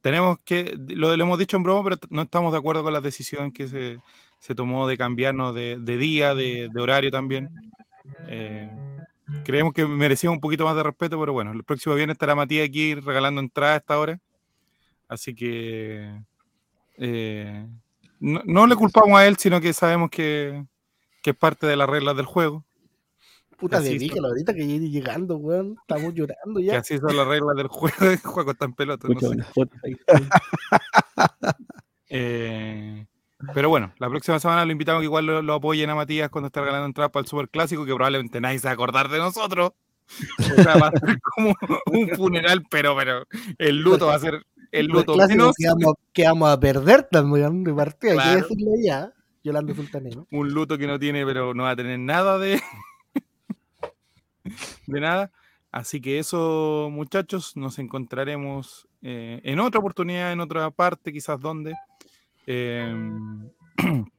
tenemos que, lo, hemos dicho en broma, pero no estamos de acuerdo con la decisión que se, se tomó de cambiarnos de, día, de, horario también. Eh, creemos que merecía un poquito más de respeto, pero bueno, el próximo viernes estará Matías aquí regalando entrada a esta hora. Así que eh, no, le culpamos a él, sino que sabemos que, es parte de las reglas del juego. Puta de que ahorita que llegue llegando, weón. Estamos llorando ya. Que así son las reglas del juego. El juego está en pelota. No sé. eh, pero bueno, la próxima semana lo invitamos que igual lo, apoyen a Matías cuando esté regalando entradas para el Super Clásico, que probablemente nadie se va a acordar de nosotros. O sea, va a ser como un funeral, pero, pero el luto va a ser el luto menos. Que vamos, que vamos, a perder también de partida, hay que decirlo ya. Yolanda Sultanero. Un luto que no tiene, pero no va a tener nada de. de nada. Así que eso, muchachos, nos encontraremos eh, en otra oportunidad, en otra parte, quizás donde. Em,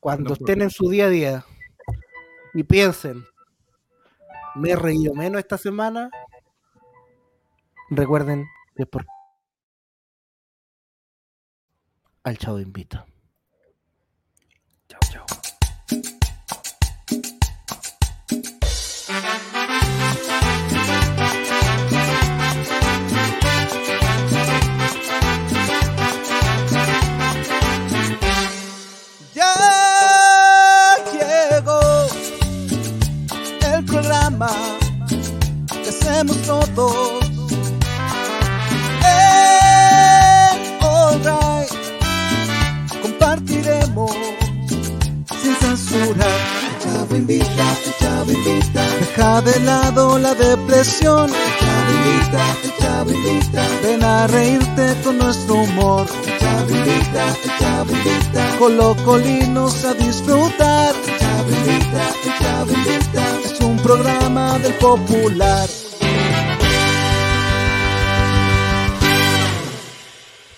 Cuando estén en su día a día y piensen, me he reído menos esta semana, recuerden que por al chavo invita. Compartiremos todos. Eh, alright, compartiremos sin censura. Chavo invita, chavo invita. Deja de lado la depresión. Chavo invita, chavo invita. Ven a reírte con nuestro humor. Chavo invita, chavo invita. Colocolinos a disfrutar. Chavo invita, chavo invita. Es un programa del popular.